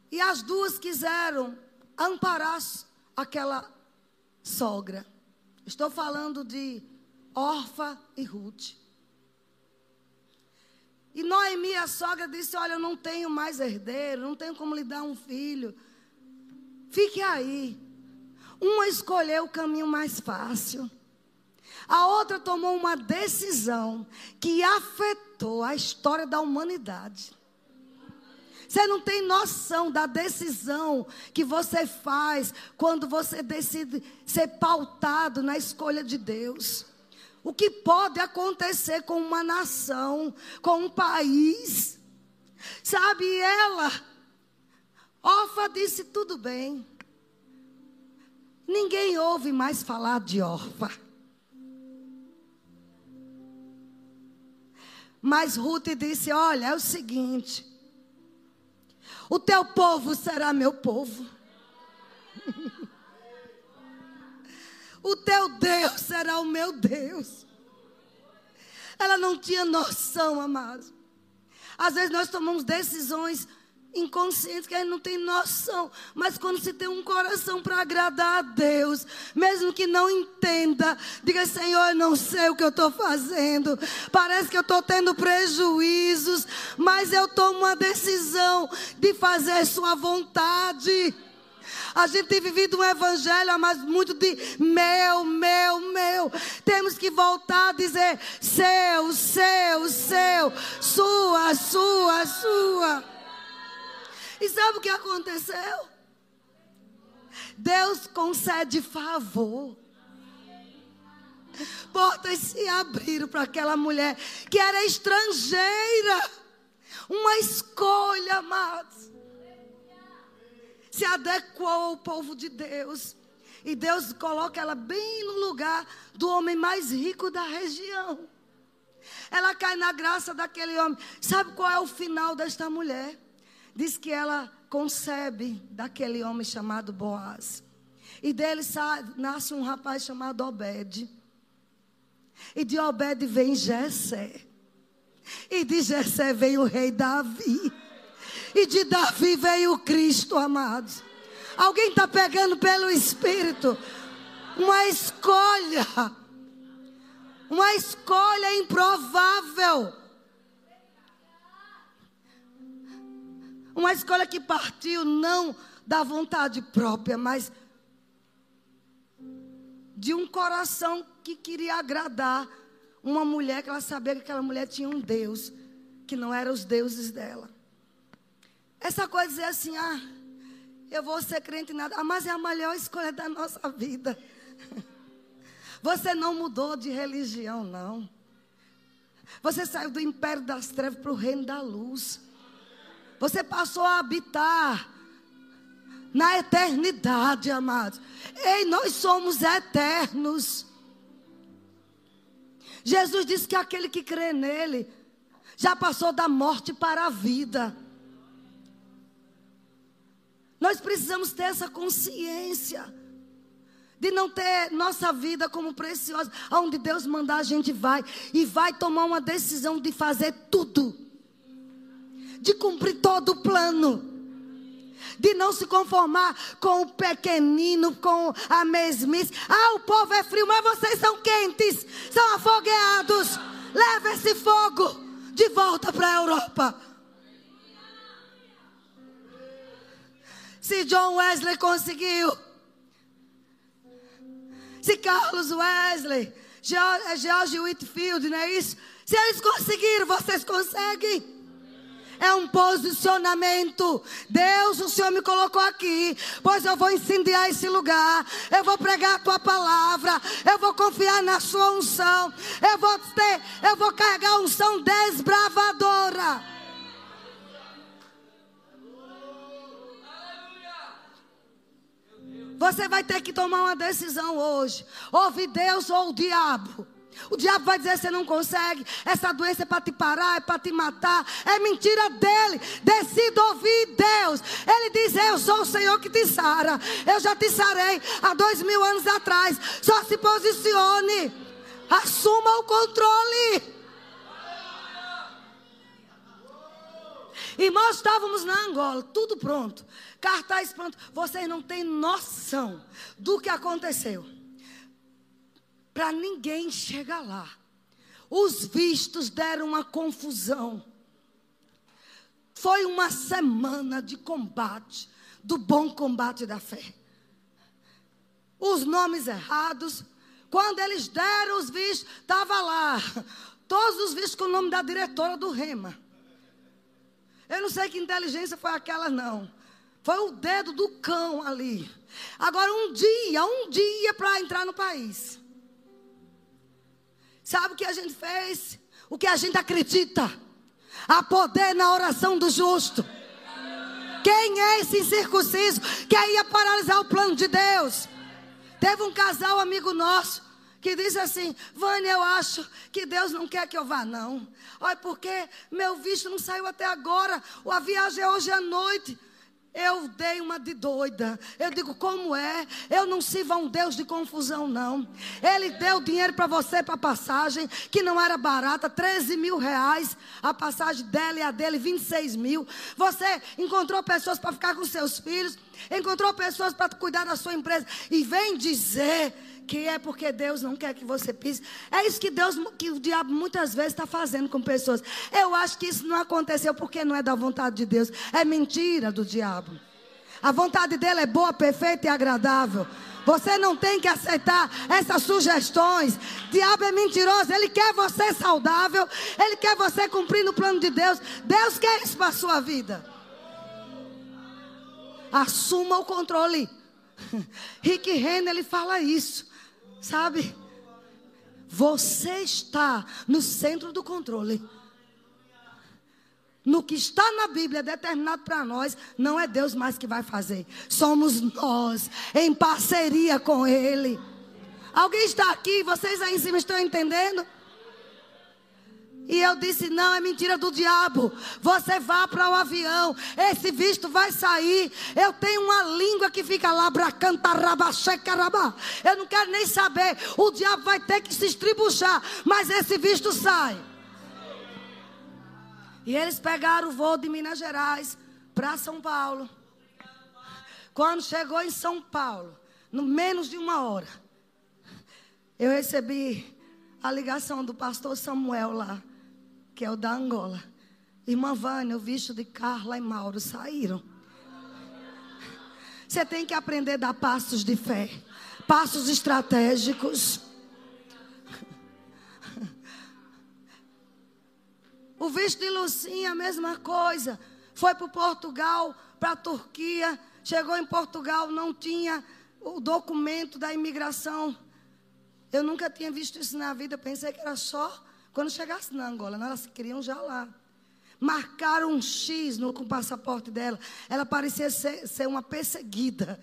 E as duas quiseram amparar aquela sogra. Estou falando de Orfa e Ruth. E Noemi, a sogra, disse: Olha, eu não tenho mais herdeiro, não tenho como lhe dar um filho. Fique aí. Uma escolheu o caminho mais fácil. A outra tomou uma decisão que afetou a história da humanidade. Você não tem noção da decisão que você faz quando você decide ser pautado na escolha de Deus. O que pode acontecer com uma nação, com um país. Sabe, ela, Ofa disse: tudo bem. Ninguém ouve mais falar de órfã. Mas Ruth disse: Olha, é o seguinte. O teu povo será meu povo. o teu Deus será o meu Deus. Ela não tinha noção, amados. Às vezes nós tomamos decisões inconsciente, que gente não tem noção. Mas quando se tem um coração para agradar a Deus, mesmo que não entenda, diga: Senhor, eu não sei o que eu estou fazendo. Parece que eu estou tendo prejuízos, mas eu tomo uma decisão de fazer Sua vontade. A gente tem vivido um evangelho, mas muito de meu, meu, meu. Temos que voltar a dizer seu, seu, seu, sua, sua, sua. E sabe o que aconteceu? Deus concede favor. Portas se abriram para aquela mulher que era estrangeira. Uma escolha, amados. Se adequou ao povo de Deus. E Deus coloca ela bem no lugar do homem mais rico da região. Ela cai na graça daquele homem. Sabe qual é o final desta mulher? Diz que ela concebe daquele homem chamado Boaz. E dele nasce um rapaz chamado Obed. E de Obed vem Jessé. E de Jessé veio o rei Davi. E de Davi veio o Cristo, amados. Alguém está pegando pelo Espírito uma escolha. Uma escolha improvável. Uma escolha que partiu não da vontade própria, mas de um coração que queria agradar uma mulher que ela sabia que aquela mulher tinha um Deus que não era os deuses dela. Essa coisa de dizer assim, ah, eu vou ser crente em nada, ah, mas é a melhor escolha da nossa vida. Você não mudou de religião, não. Você saiu do império das trevas para o reino da luz. Você passou a habitar na eternidade, amados. Ei, nós somos eternos. Jesus disse que aquele que crê nele já passou da morte para a vida. Nós precisamos ter essa consciência de não ter nossa vida como preciosa. Aonde Deus mandar, a gente vai e vai tomar uma decisão de fazer tudo de cumprir todo o plano. De não se conformar com o pequenino, com a mesmice. Ah, o povo é frio, mas vocês são quentes, são afogueados. Leva esse fogo de volta para a Europa. Se John Wesley conseguiu, se Carlos Wesley, George Whitfield, não é isso? Se eles conseguiram, vocês conseguem. É um posicionamento. Deus, o Senhor me colocou aqui, pois eu vou incendiar esse lugar. Eu vou pregar a tua palavra. Eu vou confiar na sua unção. Eu vou ter, eu vou carregar a unção desbravadora. Você vai ter que tomar uma decisão hoje. Ouve Deus ou o diabo. O diabo vai dizer: você não consegue, essa doença é para te parar, é para te matar. É mentira dele. Decida ouvir Deus. Ele diz: Eu sou o Senhor que te sara. Eu já te sarei há dois mil anos atrás. Só se posicione. Assuma o controle. Irmãos, estávamos na Angola, tudo pronto. Cartaz pronto. Vocês não têm noção do que aconteceu para ninguém chegar lá. Os vistos deram uma confusão. Foi uma semana de combate, do bom combate da fé. Os nomes errados, quando eles deram os vistos, estava lá, todos os vistos com o nome da diretora do Rema. Eu não sei que inteligência foi aquela, não. Foi o dedo do cão ali. Agora, um dia, um dia para entrar no país. Sabe o que a gente fez? O que a gente acredita. Há poder na oração do justo. Quem é esse incircunciso que ia paralisar o plano de Deus? Teve um casal amigo nosso que disse assim: Vânia, eu acho que Deus não quer que eu vá, não. Olha, porque meu visto não saiu até agora. A viagem é hoje à noite. Eu dei uma de doida. Eu digo, como é? Eu não sirvo a um Deus de confusão, não. Ele deu dinheiro para você para passagem, que não era barata, 13 mil reais. A passagem dela e a dele, 26 mil. Você encontrou pessoas para ficar com seus filhos, encontrou pessoas para cuidar da sua empresa. E vem dizer que é porque Deus não quer que você pise. É isso que Deus, que o diabo muitas vezes está fazendo com pessoas. Eu acho que isso não aconteceu porque não é da vontade de Deus. É mentira do diabo. A vontade dele é boa, perfeita e agradável. Você não tem que aceitar essas sugestões. Diabo é mentiroso. Ele quer você saudável. Ele quer você cumprindo o plano de Deus. Deus quer isso para a sua vida. Assuma o controle. Rick Renner, ele fala isso. Sabe? Você está no centro do controle. No que está na Bíblia determinado para nós, não é Deus mais que vai fazer. Somos nós, em parceria com Ele. Alguém está aqui? Vocês aí em cima estão entendendo? E eu disse: não, é mentira do diabo. Você vá para o avião, esse visto vai sair. Eu tenho uma língua que fica lá, bracantarabá, Eu não quero nem saber. O diabo vai ter que se estribuchar, mas esse visto sai. E eles pegaram o voo de Minas Gerais para São Paulo. Quando chegou em São Paulo, no menos de uma hora, eu recebi a ligação do pastor Samuel lá que é o da Angola. Irmã Vânia, o visto de Carla e Mauro saíram. Você tem que aprender a dar passos de fé, passos estratégicos. O visto de Lucinha, a mesma coisa. Foi para Portugal, para a Turquia. Chegou em Portugal, não tinha o documento da imigração. Eu nunca tinha visto isso na vida. Pensei que era só quando chegasse na Angola, elas queriam já lá. Marcaram um X no, com o passaporte dela. Ela parecia ser, ser uma perseguida.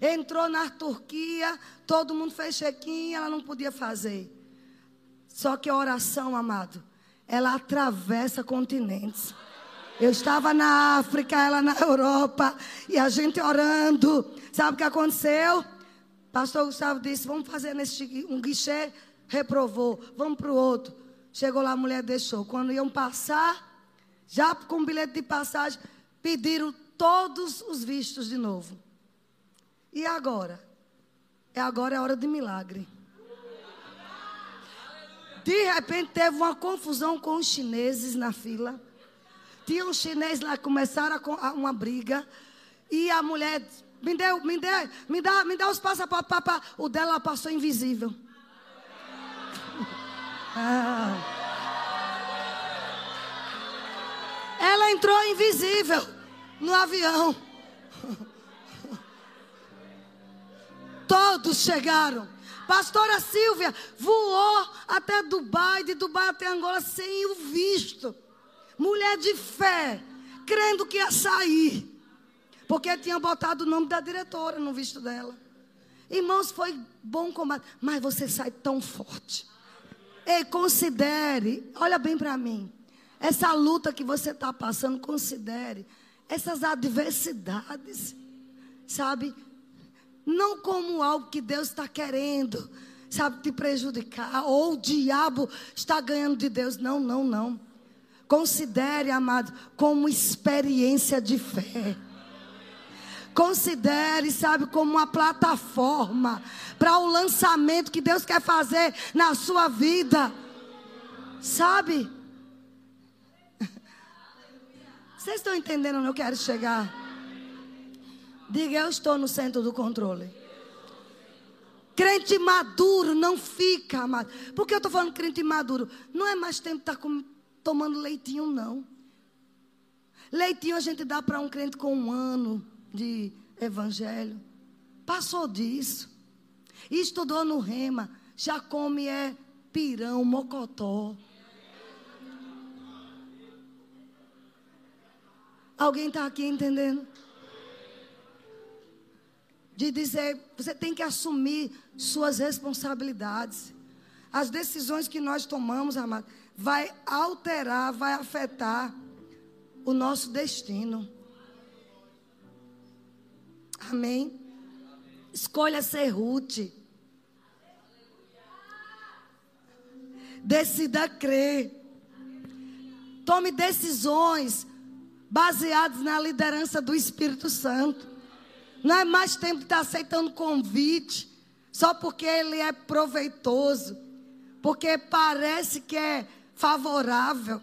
Entrou na Turquia, todo mundo fez check-in, ela não podia fazer. Só que a oração, amado, ela atravessa continentes. Eu estava na África, ela na Europa, e a gente orando. Sabe o que aconteceu? Pastor Gustavo disse: Vamos fazer nesse, um guichê reprovou, vamos para o outro. Chegou lá, a mulher deixou. Quando iam passar, já com bilhete de passagem, pediram todos os vistos de novo. E agora? É agora é hora de milagre. De repente teve uma confusão com os chineses na fila. Tinha um chinês lá, começaram uma briga. E a mulher, me deu, me deu, me dá, me dá os passaportes. O dela passou invisível. Ah. Ela entrou invisível no avião. Todos chegaram. Pastora Silvia voou até Dubai, de Dubai até Angola sem o visto. Mulher de fé, crendo que ia sair. Porque tinha botado o nome da diretora no visto dela. Irmãos, foi bom combate, mas você sai tão forte. Ei, considere, olha bem para mim. Essa luta que você está passando, considere essas adversidades, sabe? Não como algo que Deus está querendo, sabe, te prejudicar, ou o diabo está ganhando de Deus. Não, não, não. Considere, amado, como experiência de fé. Considere, sabe, como uma plataforma para o lançamento que Deus quer fazer na sua vida. Sabe? Vocês estão entendendo onde eu quero chegar? Diga, eu estou no centro do controle. Crente maduro não fica, amado. Por que eu estou falando crente maduro? Não é mais tempo de estar tá tomando leitinho, não. Leitinho a gente dá para um crente com um ano de evangelho. Passou disso. E estudou no rema. Já come é pirão, mocotó. Alguém está aqui entendendo? De dizer, você tem que assumir suas responsabilidades. As decisões que nós tomamos, amado, vai alterar, vai afetar o nosso destino. Amém? Escolha ser Ruth. Decida crer. Tome decisões baseadas na liderança do Espírito Santo. Não é mais tempo de estar aceitando convite só porque ele é proveitoso, porque parece que é favorável.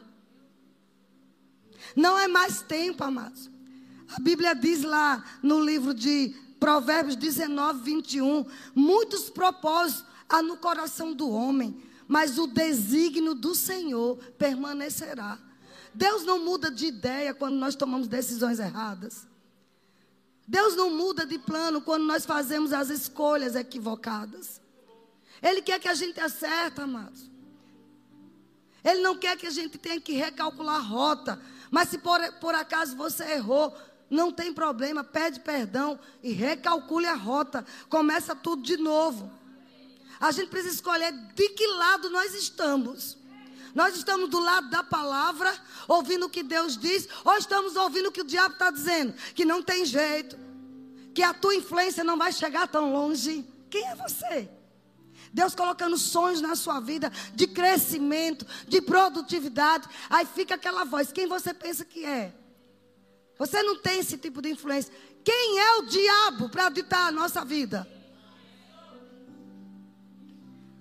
Não é mais tempo, amados. A Bíblia diz lá no livro de Provérbios 19, 21, muitos propósitos há no coração do homem, mas o desígnio do Senhor permanecerá. Deus não muda de ideia quando nós tomamos decisões erradas. Deus não muda de plano quando nós fazemos as escolhas equivocadas. Ele quer que a gente acerte, amados. Ele não quer que a gente tenha que recalcular a rota. Mas se por, por acaso você errou, não tem problema, pede perdão e recalcule a rota. Começa tudo de novo. A gente precisa escolher de que lado nós estamos. Nós estamos do lado da palavra, ouvindo o que Deus diz, ou estamos ouvindo o que o diabo está dizendo, que não tem jeito, que a tua influência não vai chegar tão longe. Quem é você? Deus colocando sonhos na sua vida de crescimento, de produtividade. Aí fica aquela voz: quem você pensa que é? Você não tem esse tipo de influência. Quem é o diabo para ditar a nossa vida?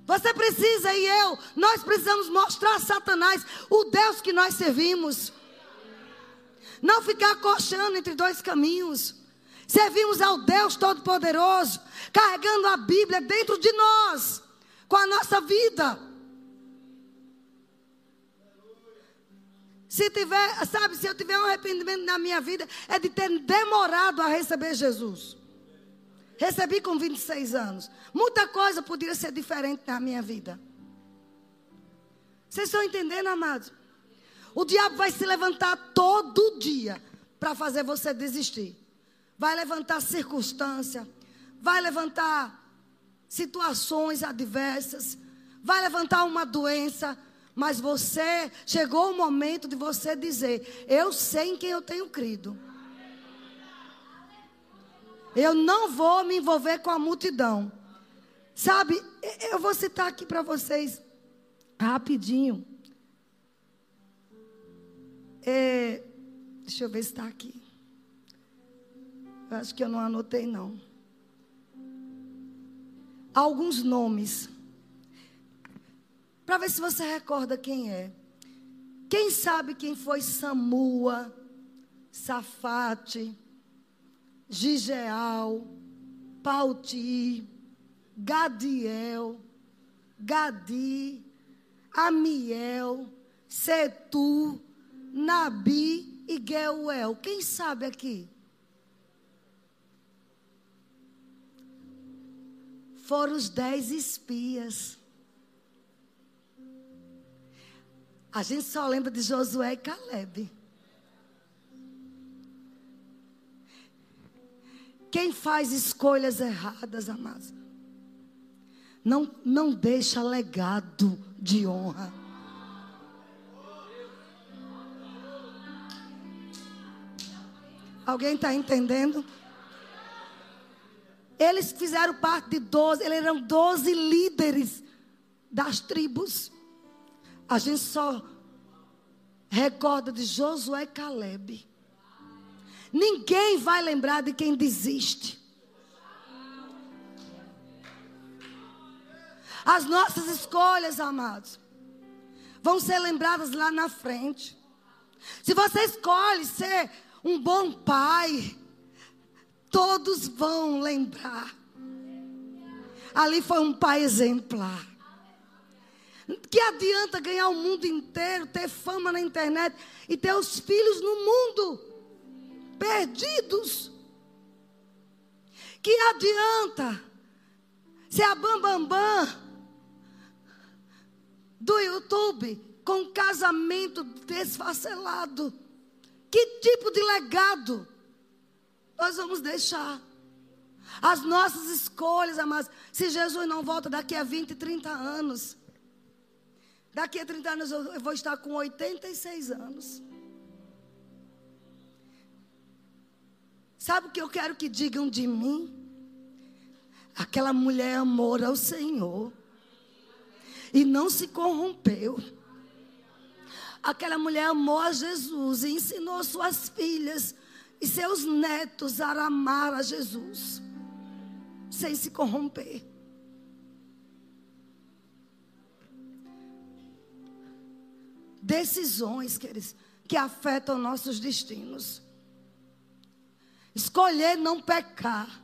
Você precisa e eu, nós precisamos mostrar a Satanás o Deus que nós servimos. Não ficar coxando entre dois caminhos. Servimos ao Deus Todo-Poderoso, carregando a Bíblia dentro de nós, com a nossa vida. Se tiver, sabe, se eu tiver um arrependimento na minha vida, é de ter demorado a receber Jesus. Recebi com 26 anos. Muita coisa poderia ser diferente na minha vida. Vocês estão entendendo, amados? O diabo vai se levantar todo dia para fazer você desistir. Vai levantar circunstância, vai levantar situações adversas, vai levantar uma doença, mas você, chegou o momento de você dizer: Eu sei em quem eu tenho crido. Eu não vou me envolver com a multidão. Sabe, eu vou citar aqui para vocês, rapidinho. É, deixa eu ver se está aqui. Eu acho que eu não anotei, não. Alguns nomes para ver se você recorda quem é. Quem sabe quem foi Samua, Safate, Gigeal, Pauti, Gadiel, Gadi, Amiel, Setu, Nabi e Geuel. Quem sabe aqui? Foram os dez espias. A gente só lembra de Josué e Caleb. Quem faz escolhas erradas, amados, não, não deixa legado de honra. Alguém está entendendo? Eles fizeram parte de 12, eles eram 12 líderes das tribos. A gente só recorda de Josué e Caleb. Ninguém vai lembrar de quem desiste. As nossas escolhas, amados, vão ser lembradas lá na frente. Se você escolhe ser um bom pai, todos vão lembrar. Ali foi um pai exemplar. Que adianta ganhar o mundo inteiro, ter fama na internet e ter os filhos no mundo? perdidos. Que adianta ser a bambambam bam, bam do YouTube com casamento desfacelado? Que tipo de legado nós vamos deixar? As nossas escolhas, amados. Se Jesus não volta daqui a 20, 30 anos. Daqui a 30 anos eu vou estar com 86 anos. Sabe o que eu quero que digam de mim? Aquela mulher amou ao Senhor e não se corrompeu. Aquela mulher amou a Jesus e ensinou suas filhas e seus netos a amar a Jesus, sem se corromper. Decisões, queridos, que afetam nossos destinos. Escolher não pecar.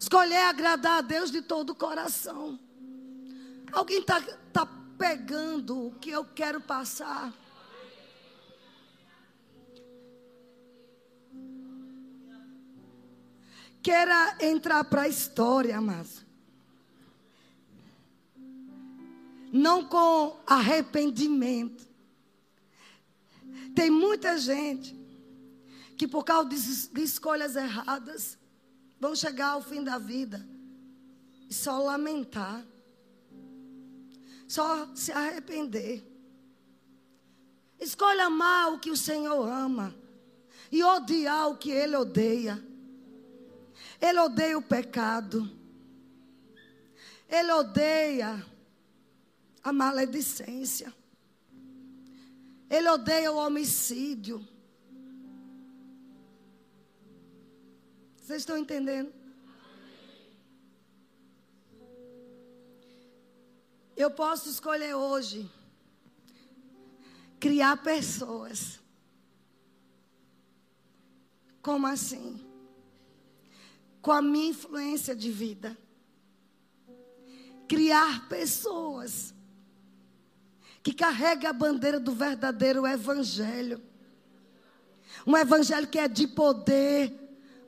Escolher agradar a Deus de todo o coração. Alguém está tá pegando o que eu quero passar? Queira entrar para a história, mas não com arrependimento. Tem muita gente que por causa de escolhas erradas vão chegar ao fim da vida e só lamentar, só se arrepender. Escolha amar o que o Senhor ama e odiar o que Ele odeia. Ele odeia o pecado. Ele odeia a maledicência. Ele odeia o homicídio. Vocês estão entendendo? Eu posso escolher hoje criar pessoas. Como assim? Com a minha influência de vida. Criar pessoas que carregam a bandeira do verdadeiro evangelho. Um evangelho que é de poder,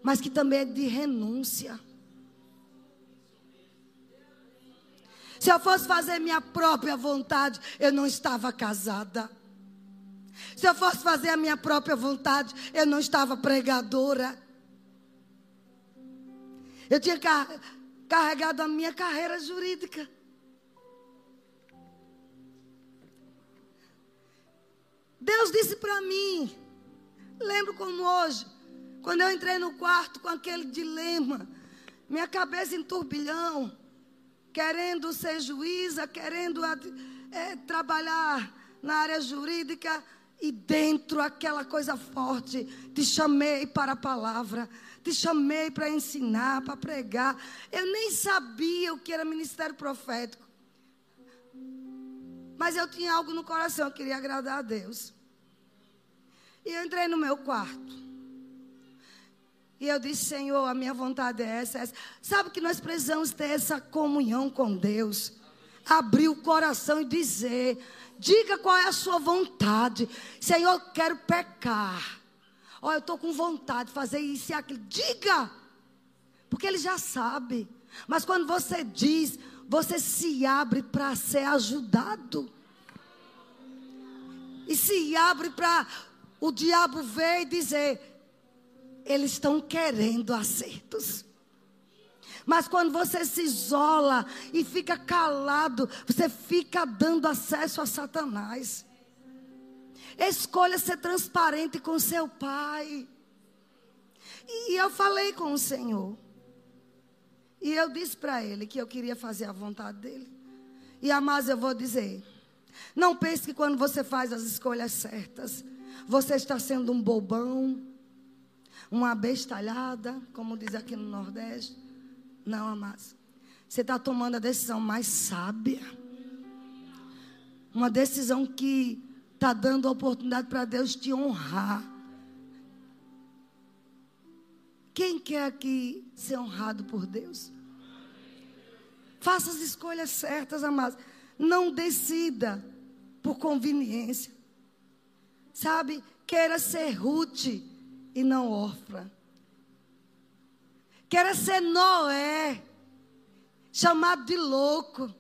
mas que também é de renúncia. Se eu fosse fazer minha própria vontade, eu não estava casada. Se eu fosse fazer a minha própria vontade, eu não estava pregadora. Eu tinha carregado a minha carreira jurídica. Deus disse para mim, lembro como hoje, quando eu entrei no quarto com aquele dilema, minha cabeça em turbilhão, querendo ser juíza, querendo é, trabalhar na área jurídica, e dentro aquela coisa forte, te chamei para a palavra, te chamei para ensinar, para pregar. Eu nem sabia o que era ministério profético. Mas eu tinha algo no coração, eu queria agradar a Deus. E eu entrei no meu quarto. E eu disse, Senhor, a minha vontade é essa, é essa. Sabe que nós precisamos ter essa comunhão com Deus. abrir o coração e dizer: diga qual é a sua vontade. Senhor, eu quero pecar. Olha, eu estou com vontade de fazer isso e aquilo. Diga! Porque ele já sabe. Mas quando você diz, você se abre para ser ajudado. E se abre para o diabo ver e dizer: eles estão querendo acertos. Mas quando você se isola e fica calado, você fica dando acesso a Satanás. Escolha ser transparente com seu pai. E eu falei com o Senhor. E eu disse para ele que eu queria fazer a vontade dele. E amados, eu vou dizer: não pense que quando você faz as escolhas certas, você está sendo um bobão, uma bestalhada, como diz aqui no Nordeste. Não, amados. Você está tomando a decisão mais sábia. Uma decisão que está dando a oportunidade para Deus te honrar. Quem quer aqui ser honrado por Deus? Faça as escolhas certas, amados. Não decida por conveniência. Sabe? Queira ser Ruth e não Orfa. Queira ser Noé, chamado de louco,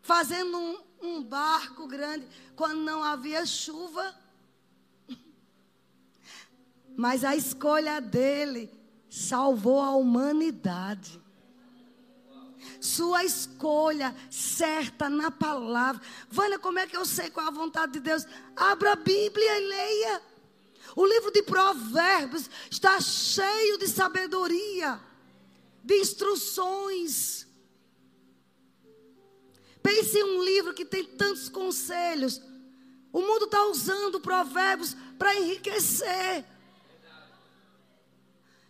fazendo um, um barco grande quando não havia chuva. Mas a escolha dele salvou a humanidade. Sua escolha certa na palavra. Vânia, como é que eu sei qual é a vontade de Deus? Abra a Bíblia e leia. O livro de Provérbios está cheio de sabedoria, de instruções. Pense em um livro que tem tantos conselhos. O mundo está usando Provérbios para enriquecer.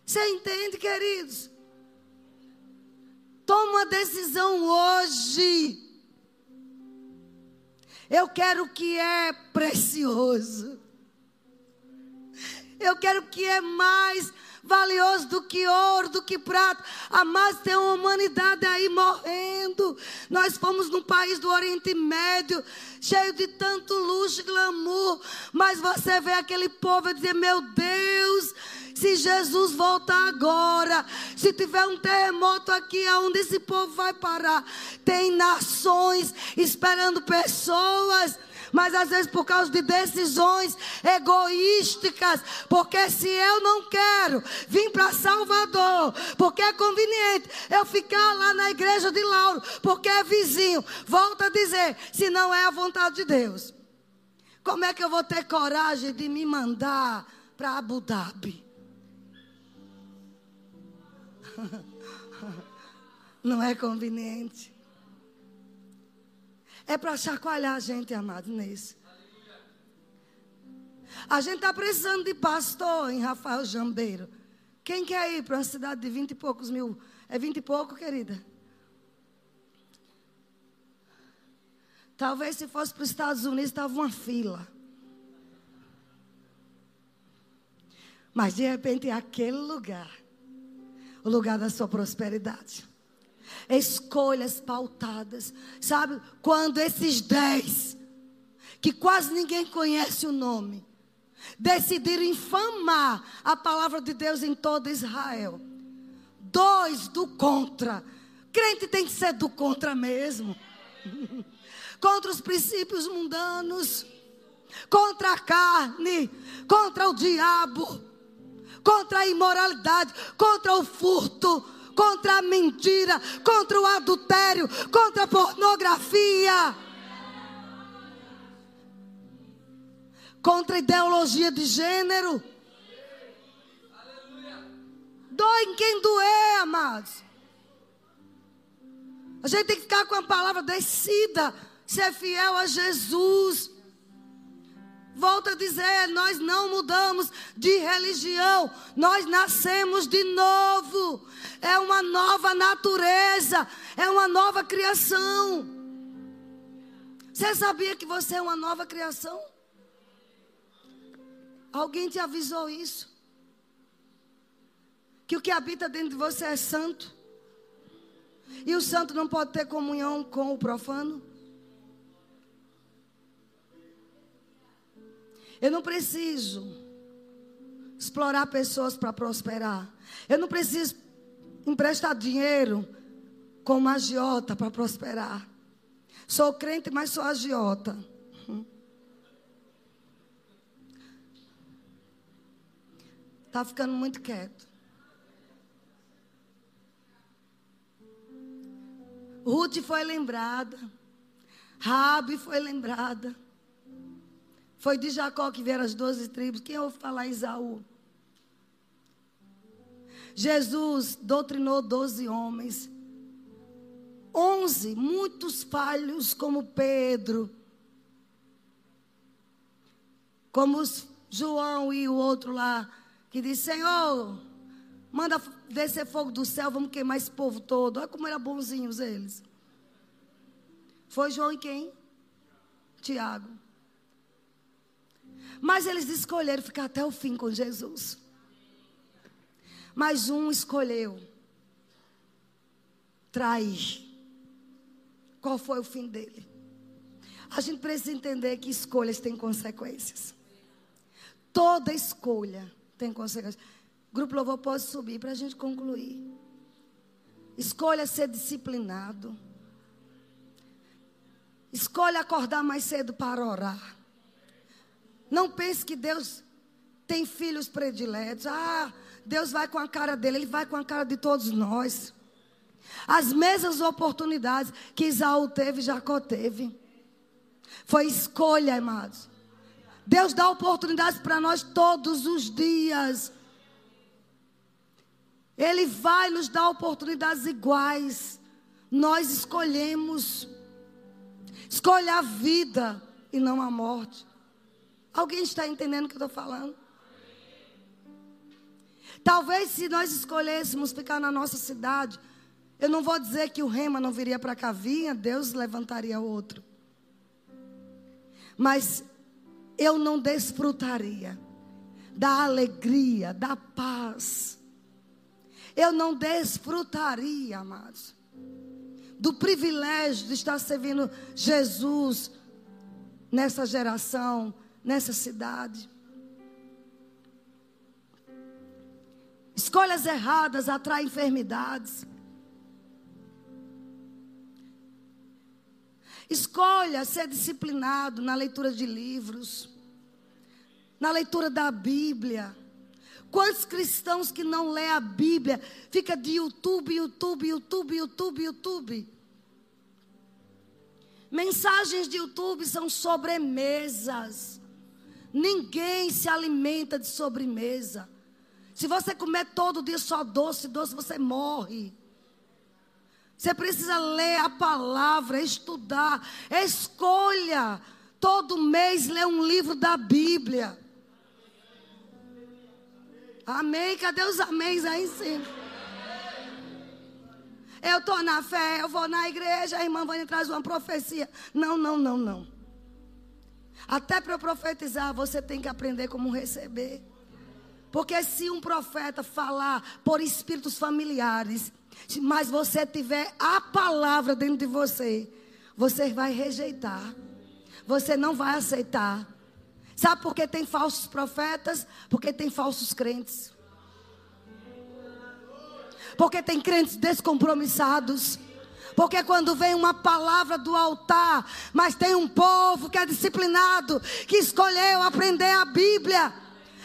Você entende, queridos? Toma uma decisão hoje. Eu quero o que é precioso. Eu quero o que é mais valioso do que ouro, do que prata. A mais tem uma humanidade aí morrendo. Nós fomos num país do Oriente Médio, cheio de tanto luxo e glamour. Mas você vê aquele povo e dizer: Meu Deus, se Jesus voltar agora, se tiver um terremoto aqui, aonde esse povo vai parar? Tem nações esperando pessoas mas às vezes por causa de decisões egoísticas, porque se eu não quero vir para Salvador, porque é conveniente eu ficar lá na igreja de Lauro, porque é vizinho, volta a dizer, se não é a vontade de Deus. Como é que eu vou ter coragem de me mandar para Abu Dhabi? Não é conveniente. É para chacoalhar a gente, amado, nisso. A gente está precisando de pastor em Rafael Jambeiro. Quem quer ir para uma cidade de vinte e poucos mil? É vinte e pouco, querida? Talvez se fosse para os Estados Unidos, estava uma fila. Mas de repente é aquele lugar o lugar da sua prosperidade. Escolhas pautadas. Sabe, quando esses dez, que quase ninguém conhece o nome, decidiram infamar a palavra de Deus em todo Israel. Dois do contra. Crente tem que ser do contra mesmo. contra os princípios mundanos, contra a carne, contra o diabo contra a imoralidade, contra o furto, contra a mentira, contra o adultério, contra a pornografia. Contra a ideologia de gênero. Dói em quem doer, amados. A gente tem que ficar com a palavra descida, ser fiel a Jesus. Volto a dizer, nós não mudamos de religião, nós nascemos de novo. É uma nova natureza, é uma nova criação. Você sabia que você é uma nova criação? Alguém te avisou isso? Que o que habita dentro de você é santo? E o santo não pode ter comunhão com o profano? Eu não preciso explorar pessoas para prosperar. Eu não preciso emprestar dinheiro como agiota para prosperar. Sou crente, mas sou agiota. Está ficando muito quieto. Ruth foi lembrada. Rabi foi lembrada. Foi de Jacó que vieram as doze tribos. Quem ouve falar Isaú? Jesus doutrinou doze homens. Onze, muitos falhos como Pedro. Como João e o outro lá, que disse, Senhor, manda descer fogo do céu, vamos queimar esse povo todo. Olha como eram bonzinhos eles. Foi João e quem? Tiago. Mas eles escolheram ficar até o fim com Jesus. Mas um escolheu trair. Qual foi o fim dele? A gente precisa entender que escolhas têm consequências. Toda escolha tem consequências. Grupo Louvor pode subir para a gente concluir. Escolha ser disciplinado. Escolha acordar mais cedo para orar. Não pense que Deus tem filhos prediletos. Ah, Deus vai com a cara dele, ele vai com a cara de todos nós. As mesmas oportunidades que Isaú teve, Jacó teve. Foi escolha, amados. Deus dá oportunidades para nós todos os dias. Ele vai nos dar oportunidades iguais. Nós escolhemos. Escolha a vida e não a morte. Alguém está entendendo o que eu estou falando? Talvez se nós escolhêssemos ficar na nossa cidade, eu não vou dizer que o rema não viria para cá, vinha, Deus levantaria outro. Mas eu não desfrutaria da alegria, da paz. Eu não desfrutaria, amados, do privilégio de estar servindo Jesus nessa geração, nessa cidade. Escolhas erradas atraem enfermidades. Escolha ser disciplinado na leitura de livros, na leitura da Bíblia. Quantos cristãos que não lê a Bíblia fica de YouTube, YouTube, YouTube, YouTube, YouTube? Mensagens de YouTube são sobremesas. Ninguém se alimenta de sobremesa. Se você comer todo dia só doce, doce, você morre. Você precisa ler a palavra, estudar, escolha. Todo mês ler um livro da Bíblia. Amém? Cadê os améns aí em cima? Eu estou na fé, eu vou na igreja, a irmã vai traz uma profecia. Não, não, não, não. Até para eu profetizar, você tem que aprender como receber. Porque se um profeta falar por espíritos familiares, mas você tiver a palavra dentro de você, você vai rejeitar. Você não vai aceitar. Sabe por que tem falsos profetas? Porque tem falsos crentes. Porque tem crentes descompromissados. Porque quando vem uma palavra do altar, mas tem um povo que é disciplinado, que escolheu aprender a Bíblia,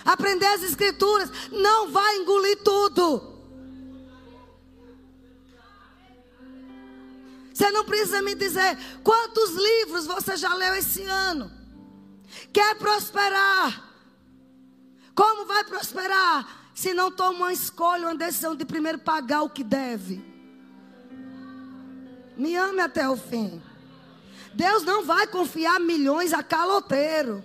aprender as Escrituras, não vai engolir tudo. Você não precisa me dizer quantos livros você já leu esse ano. Quer prosperar? Como vai prosperar? Se não toma uma escolha, uma decisão de primeiro pagar o que deve. Me ame até o fim. Deus não vai confiar milhões a caloteiro.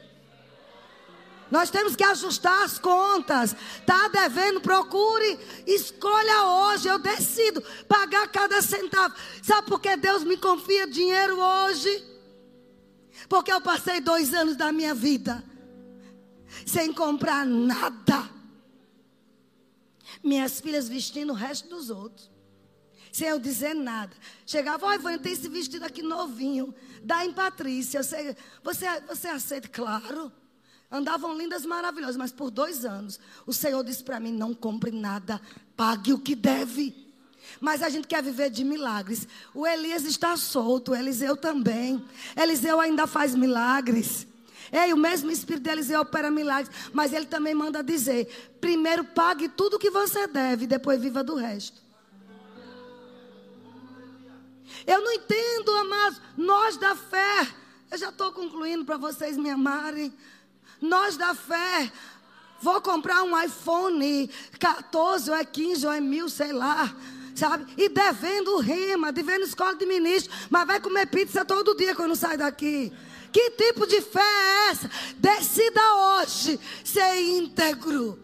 Nós temos que ajustar as contas. Está devendo, procure, escolha hoje. Eu decido pagar cada centavo. Sabe por que Deus me confia dinheiro hoje? Porque eu passei dois anos da minha vida sem comprar nada. Minhas filhas vestindo o resto dos outros. Sem eu dizer nada. Chegava, olha, vou ter esse vestido aqui novinho. Dá em Patrícia. Você, você, você aceita? Claro. andavam lindas, maravilhosas, mas por dois anos o Senhor disse para mim: não compre nada, pague o que deve. Mas a gente quer viver de milagres. O Elias está solto, o Eliseu também. Eliseu ainda faz milagres. Ei, o mesmo Espírito de Eliseu opera milagres. Mas ele também manda dizer: primeiro pague tudo o que você deve, depois viva do resto. Eu não entendo, amados. Nós da fé. Eu já estou concluindo para vocês me amarem. Nós da fé. Vou comprar um iPhone 14 ou é 15 ou é mil, sei lá sabe? E devendo rima, devendo escola de ministro, mas vai comer pizza todo dia quando sai daqui. Que tipo de fé é essa? Decida hoje ser íntegro.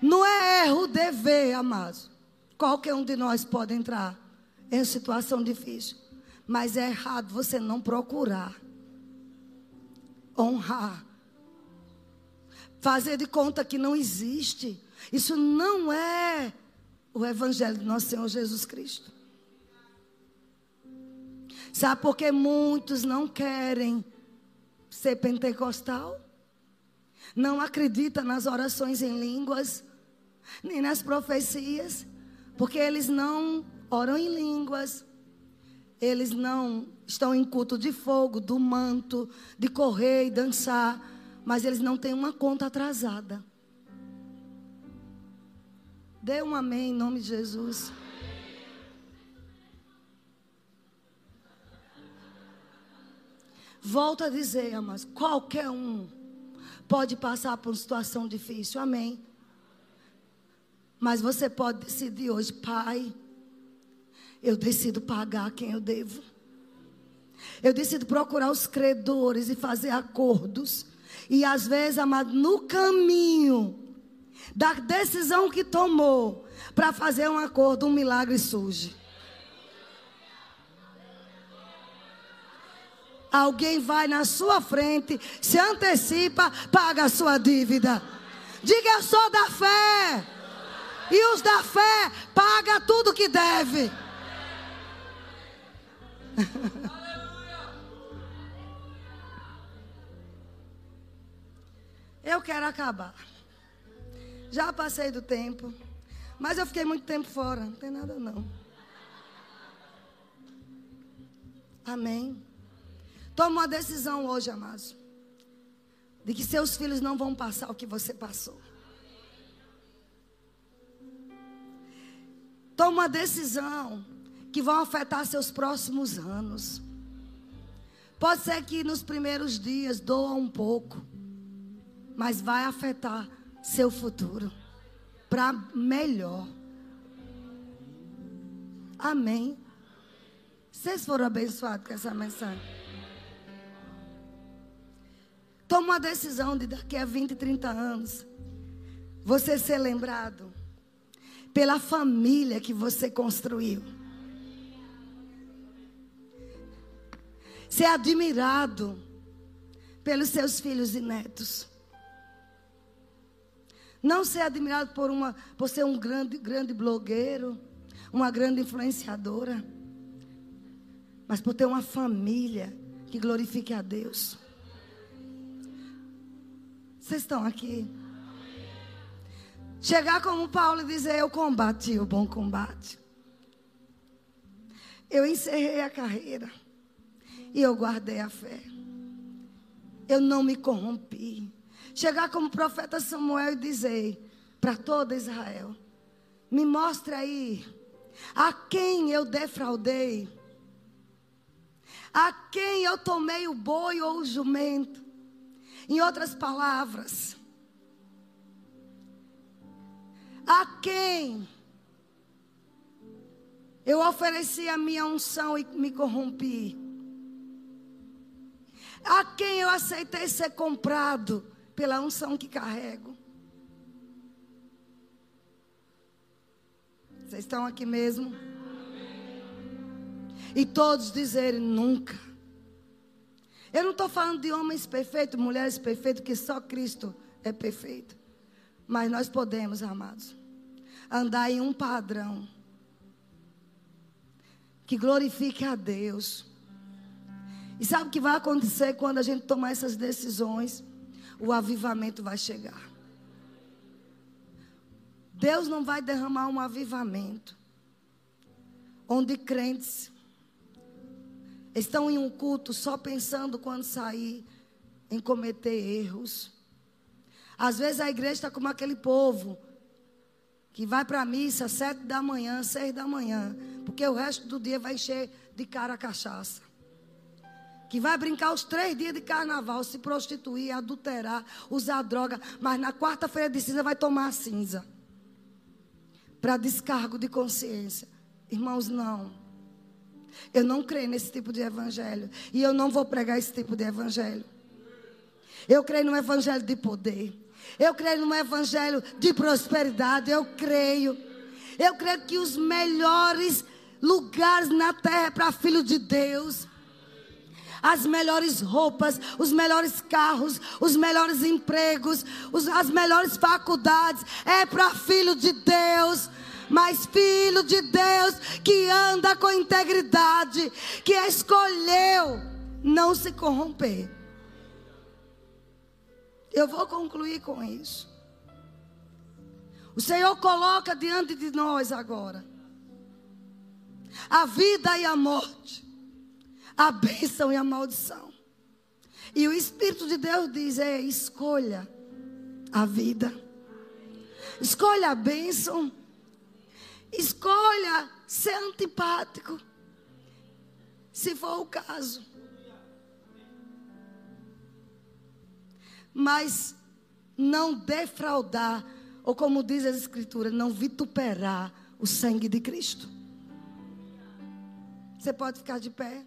Não é erro dever, amados. Qualquer um de nós pode entrar em situação difícil. Mas é errado você não procurar honrar. Fazer de conta que não existe. Isso não é o Evangelho do nosso Senhor Jesus Cristo. Sabe por que muitos não querem ser pentecostal? Não acreditam nas orações em línguas, nem nas profecias, porque eles não oram em línguas. Eles não estão em culto de fogo, do manto, de correr e dançar, mas eles não têm uma conta atrasada. Dê um amém em nome de Jesus. Volto a dizer, amados, qualquer um pode passar por uma situação difícil, amém. Mas você pode decidir hoje, Pai, eu decido pagar quem eu devo. Eu decido procurar os credores e fazer acordos. E às vezes, amado, no caminho, da decisão que tomou para fazer um acordo, um milagre surge. Alguém vai na sua frente, se antecipa, paga a sua dívida. Diga eu sou da fé. E os da fé paga tudo que deve. Eu quero acabar. Já passei do tempo. Mas eu fiquei muito tempo fora. Não tem nada não. Amém. Toma uma decisão hoje, amados. De que seus filhos não vão passar o que você passou. Toma uma decisão que vão afetar seus próximos anos. Pode ser que nos primeiros dias doa um pouco, mas vai afetar seu futuro para melhor. Amém. Vocês foram abençoados com essa mensagem. Toma uma decisão de daqui a 20, 30 anos você ser lembrado pela família que você construiu. Ser admirado pelos seus filhos e netos. Não ser admirado por, uma, por ser um grande, grande blogueiro, uma grande influenciadora, mas por ter uma família que glorifique a Deus. Vocês estão aqui? Chegar como Paulo e dizer: Eu combati o bom combate. Eu encerrei a carreira. E eu guardei a fé. Eu não me corrompi chegar como profeta Samuel e dizer para toda Israel: Me mostre aí a quem eu defraudei, a quem eu tomei o boi ou o jumento. Em outras palavras, a quem eu ofereci a minha unção e me corrompi. A quem eu aceitei ser comprado pela unção que carrego. Vocês estão aqui mesmo? E todos dizerem nunca. Eu não estou falando de homens perfeitos, mulheres perfeitas, que só Cristo é perfeito. Mas nós podemos, amados, andar em um padrão que glorifique a Deus E sabe o que vai acontecer quando a gente tomar essas decisões? O avivamento vai chegar. Deus não vai derramar um avivamento onde crentes estão em um culto só pensando quando sair em cometer erros. Às vezes a igreja está como aquele povo que vai para a missa sete da manhã, seis da manhã, porque o resto do dia vai encher de cara a cachaça. Que vai brincar os três dias de carnaval, se prostituir, adulterar, usar droga, mas na quarta-feira de cinza vai tomar cinza. Para descargo de consciência. Irmãos, não. Eu não creio nesse tipo de evangelho. E eu não vou pregar esse tipo de evangelho. Eu creio no evangelho de poder. Eu creio no evangelho de prosperidade. Eu creio. Eu creio que os melhores lugares na terra é para filho de Deus. As melhores roupas, os melhores carros, os melhores empregos, os, as melhores faculdades é para filho de Deus mas filho de Deus que anda com integridade, que escolheu não se corromper. Eu vou concluir com isso. O Senhor coloca diante de nós agora a vida e a morte, a bênção e a maldição. E o Espírito de Deus diz: é, escolha a vida, escolha a bênção Escolha ser antipático, se for o caso. Mas não defraudar, ou como diz a Escritura, não vituperar o sangue de Cristo. Você pode ficar de pé?